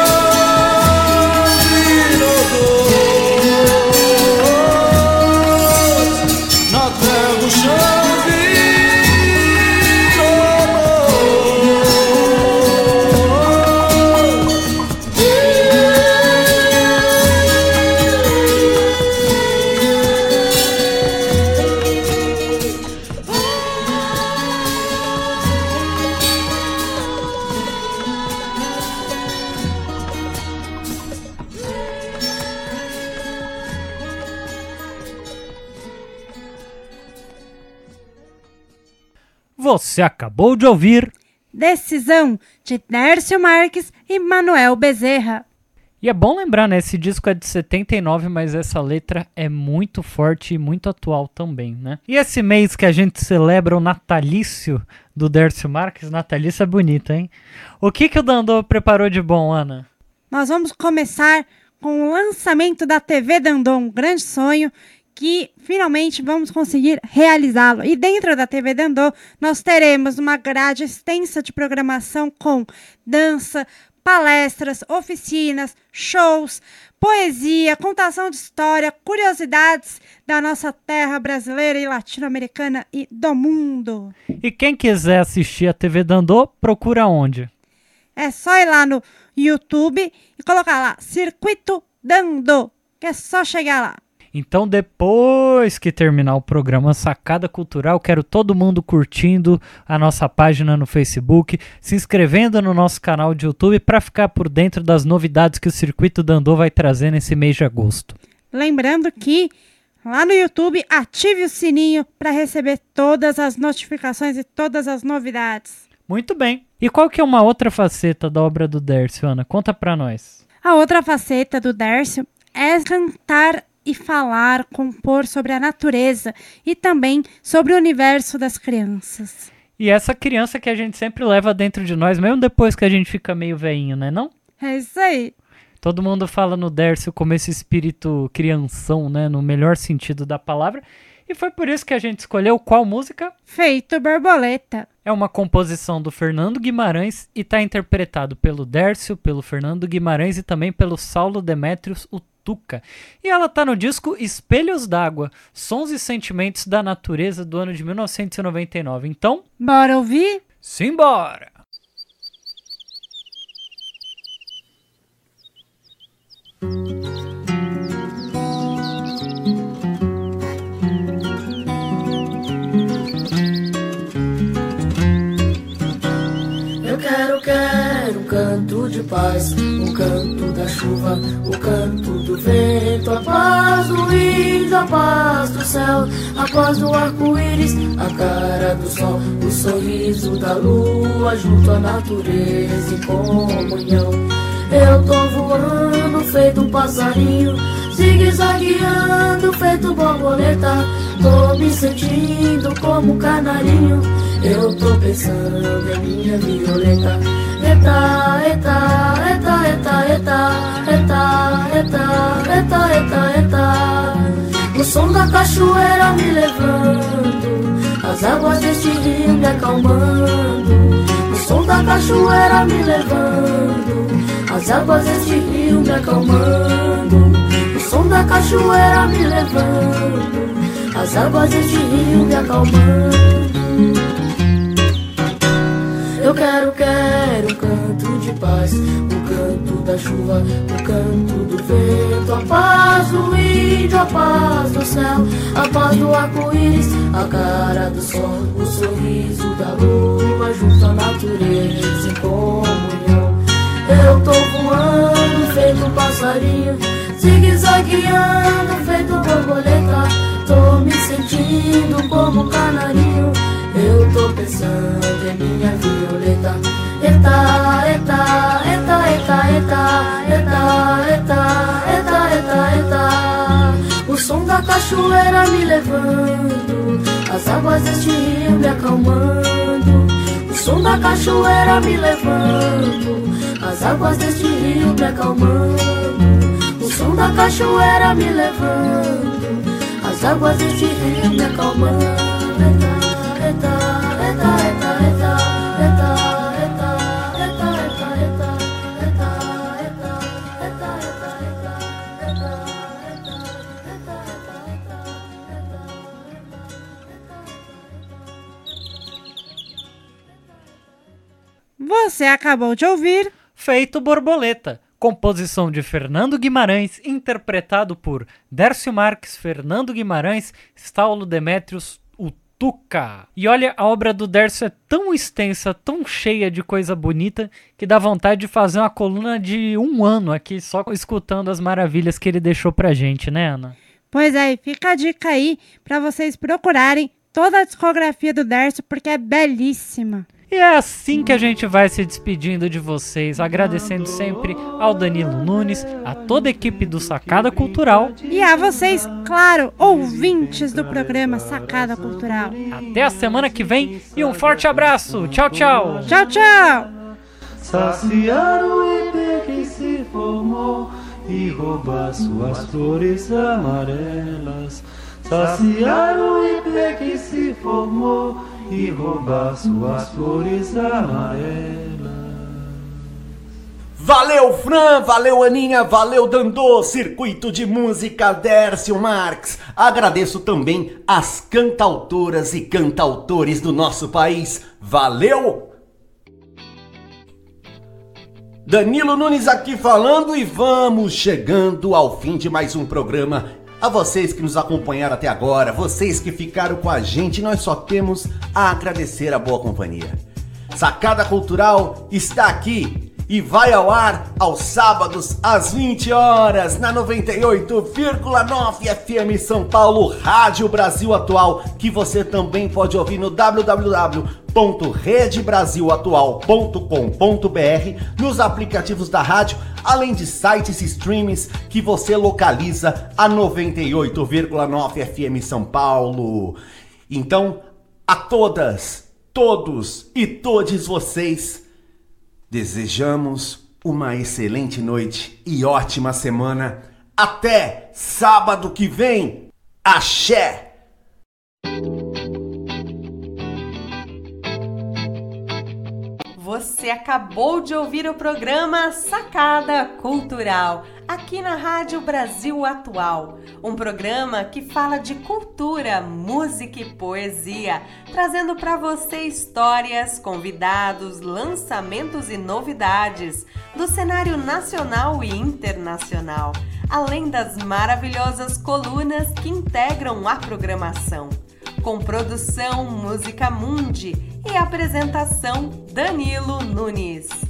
Você acabou de ouvir. Decisão de Dércio Marques e Manuel Bezerra. E é bom lembrar, né? Esse disco é de 79, mas essa letra é muito forte e muito atual também, né? E esse mês que a gente celebra o natalício do Dércio Marques, natalício é bonito, hein? O que, que o Dandô preparou de bom, Ana? Nós vamos começar com o lançamento da TV Dandô, um grande sonho que finalmente vamos conseguir realizá-lo. E dentro da TV Dandô, nós teremos uma grade extensa de programação com dança, palestras, oficinas, shows, poesia, contação de história, curiosidades da nossa terra brasileira e latino-americana e do mundo. E quem quiser assistir a TV Dandô, procura onde? É só ir lá no YouTube e colocar lá Circuito Dandô, que é só chegar lá. Então, depois que terminar o programa Sacada Cultural, quero todo mundo curtindo a nossa página no Facebook, se inscrevendo no nosso canal de YouTube para ficar por dentro das novidades que o Circuito Dandô vai trazer nesse mês de agosto. Lembrando que lá no YouTube ative o sininho para receber todas as notificações e todas as novidades. Muito bem. E qual que é uma outra faceta da obra do Dércio, Ana? Conta para nós. A outra faceta do Dércio é cantar e falar, compor sobre a natureza e também sobre o universo das crianças. E essa criança que a gente sempre leva dentro de nós, mesmo depois que a gente fica meio veinho, né não? É isso aí. Todo mundo fala no Dércio como esse espírito crianção, né, no melhor sentido da palavra. E foi por isso que a gente escolheu qual música? Feito Borboleta. É uma composição do Fernando Guimarães e está interpretado pelo Dércio, pelo Fernando Guimarães e também pelo Saulo Demétrios, o E ela tá no disco Espelhos d'Água, Sons e Sentimentos da Natureza do ano de 1999. Então, bora ouvir? Simbora! Eu canto de paz, o canto da chuva, o canto do vento, a paz do índio, a paz do céu, a paz do arco-íris, a cara do sol, o sorriso da lua junto à natureza em comunhão. Eu tô voando feito um passarinho, zigue-zagueando feito borboleta. Tô me sentindo como um canarinho, eu tô pensando em minha violeta. O som da cachoeira me levando, as águas deste rio me acalmando. O som da cachoeira me levando, as águas deste rio me acalmando. O som da cachoeira me levando, as águas deste rio me acalmando. Eu quero, quero um canto de paz, o canto da chuva, o canto do vento, a paz do índio, a paz do céu, a paz do arco-íris, a cara do sol, o sorriso da lua junto à natureza em comunhão. Eu tô voando feito um passarinho, zigue-zagueando feito borboleta, tô me sentindo como um canarinho. Eu tô pensando em minha violeta. Eta, eta, eta, eta, eta Eta, eta, eta, eta, eta. O som da cachoeira me levando As águas deste rio me acalmando. O som da cachoeira me levando As águas deste rio me acalmando. O som da cachoeira me levando As águas deste rio me acalmando. Você acabou de ouvir Feito Borboleta, composição de Fernando Guimarães, interpretado por Dércio Marques, Fernando Guimarães, Saulo Demétrios, Tuca. E olha, a obra do Dércio é tão extensa, tão cheia de coisa bonita, que dá vontade de fazer uma coluna de um ano aqui, só escutando as maravilhas que ele deixou pra gente, né, Ana? Pois é, fica a dica aí para vocês procurarem toda a discografia do Dércio, porque é belíssima. E é assim que a gente vai se despedindo de vocês, agradecendo sempre ao Danilo Nunes, a toda a equipe do Sacada Cultural. E a vocês, claro, ouvintes do programa Sacada Cultural. Até a semana que vem e um forte abraço. Tchau, tchau. Tchau, tchau. Saciar o IP que se formou e roubar suas flores amarelas. Saciar o IP que se formou e roubar suas flores amarelas. Valeu, Fran, valeu, Aninha, valeu, Dandô, Circuito de Música Dércio Marx. Agradeço também as cantautoras e cantautores do nosso país. Valeu! Danilo Nunes aqui falando e vamos chegando ao fim de mais um programa. A vocês que nos acompanharam até agora, vocês que ficaram com a gente, nós só temos a agradecer a boa companhia. Sacada Cultural está aqui e vai ao ar aos sábados às 20 horas na 98,9 FM São Paulo, Rádio Brasil Atual, que você também pode ouvir no www.redebrasilatual.com.br, nos aplicativos da rádio, além de sites e streamings que você localiza a 98,9 FM São Paulo. Então, a todas, todos e todes vocês Desejamos uma excelente noite e ótima semana. Até sábado que vem. Axé! Você acabou de ouvir o programa Sacada Cultural, aqui na Rádio Brasil Atual. Um programa que fala de cultura, música e poesia, trazendo para você histórias, convidados, lançamentos e novidades do cenário nacional e internacional, além das maravilhosas colunas que integram a programação com produção Música Mundi e apresentação Danilo Nunes.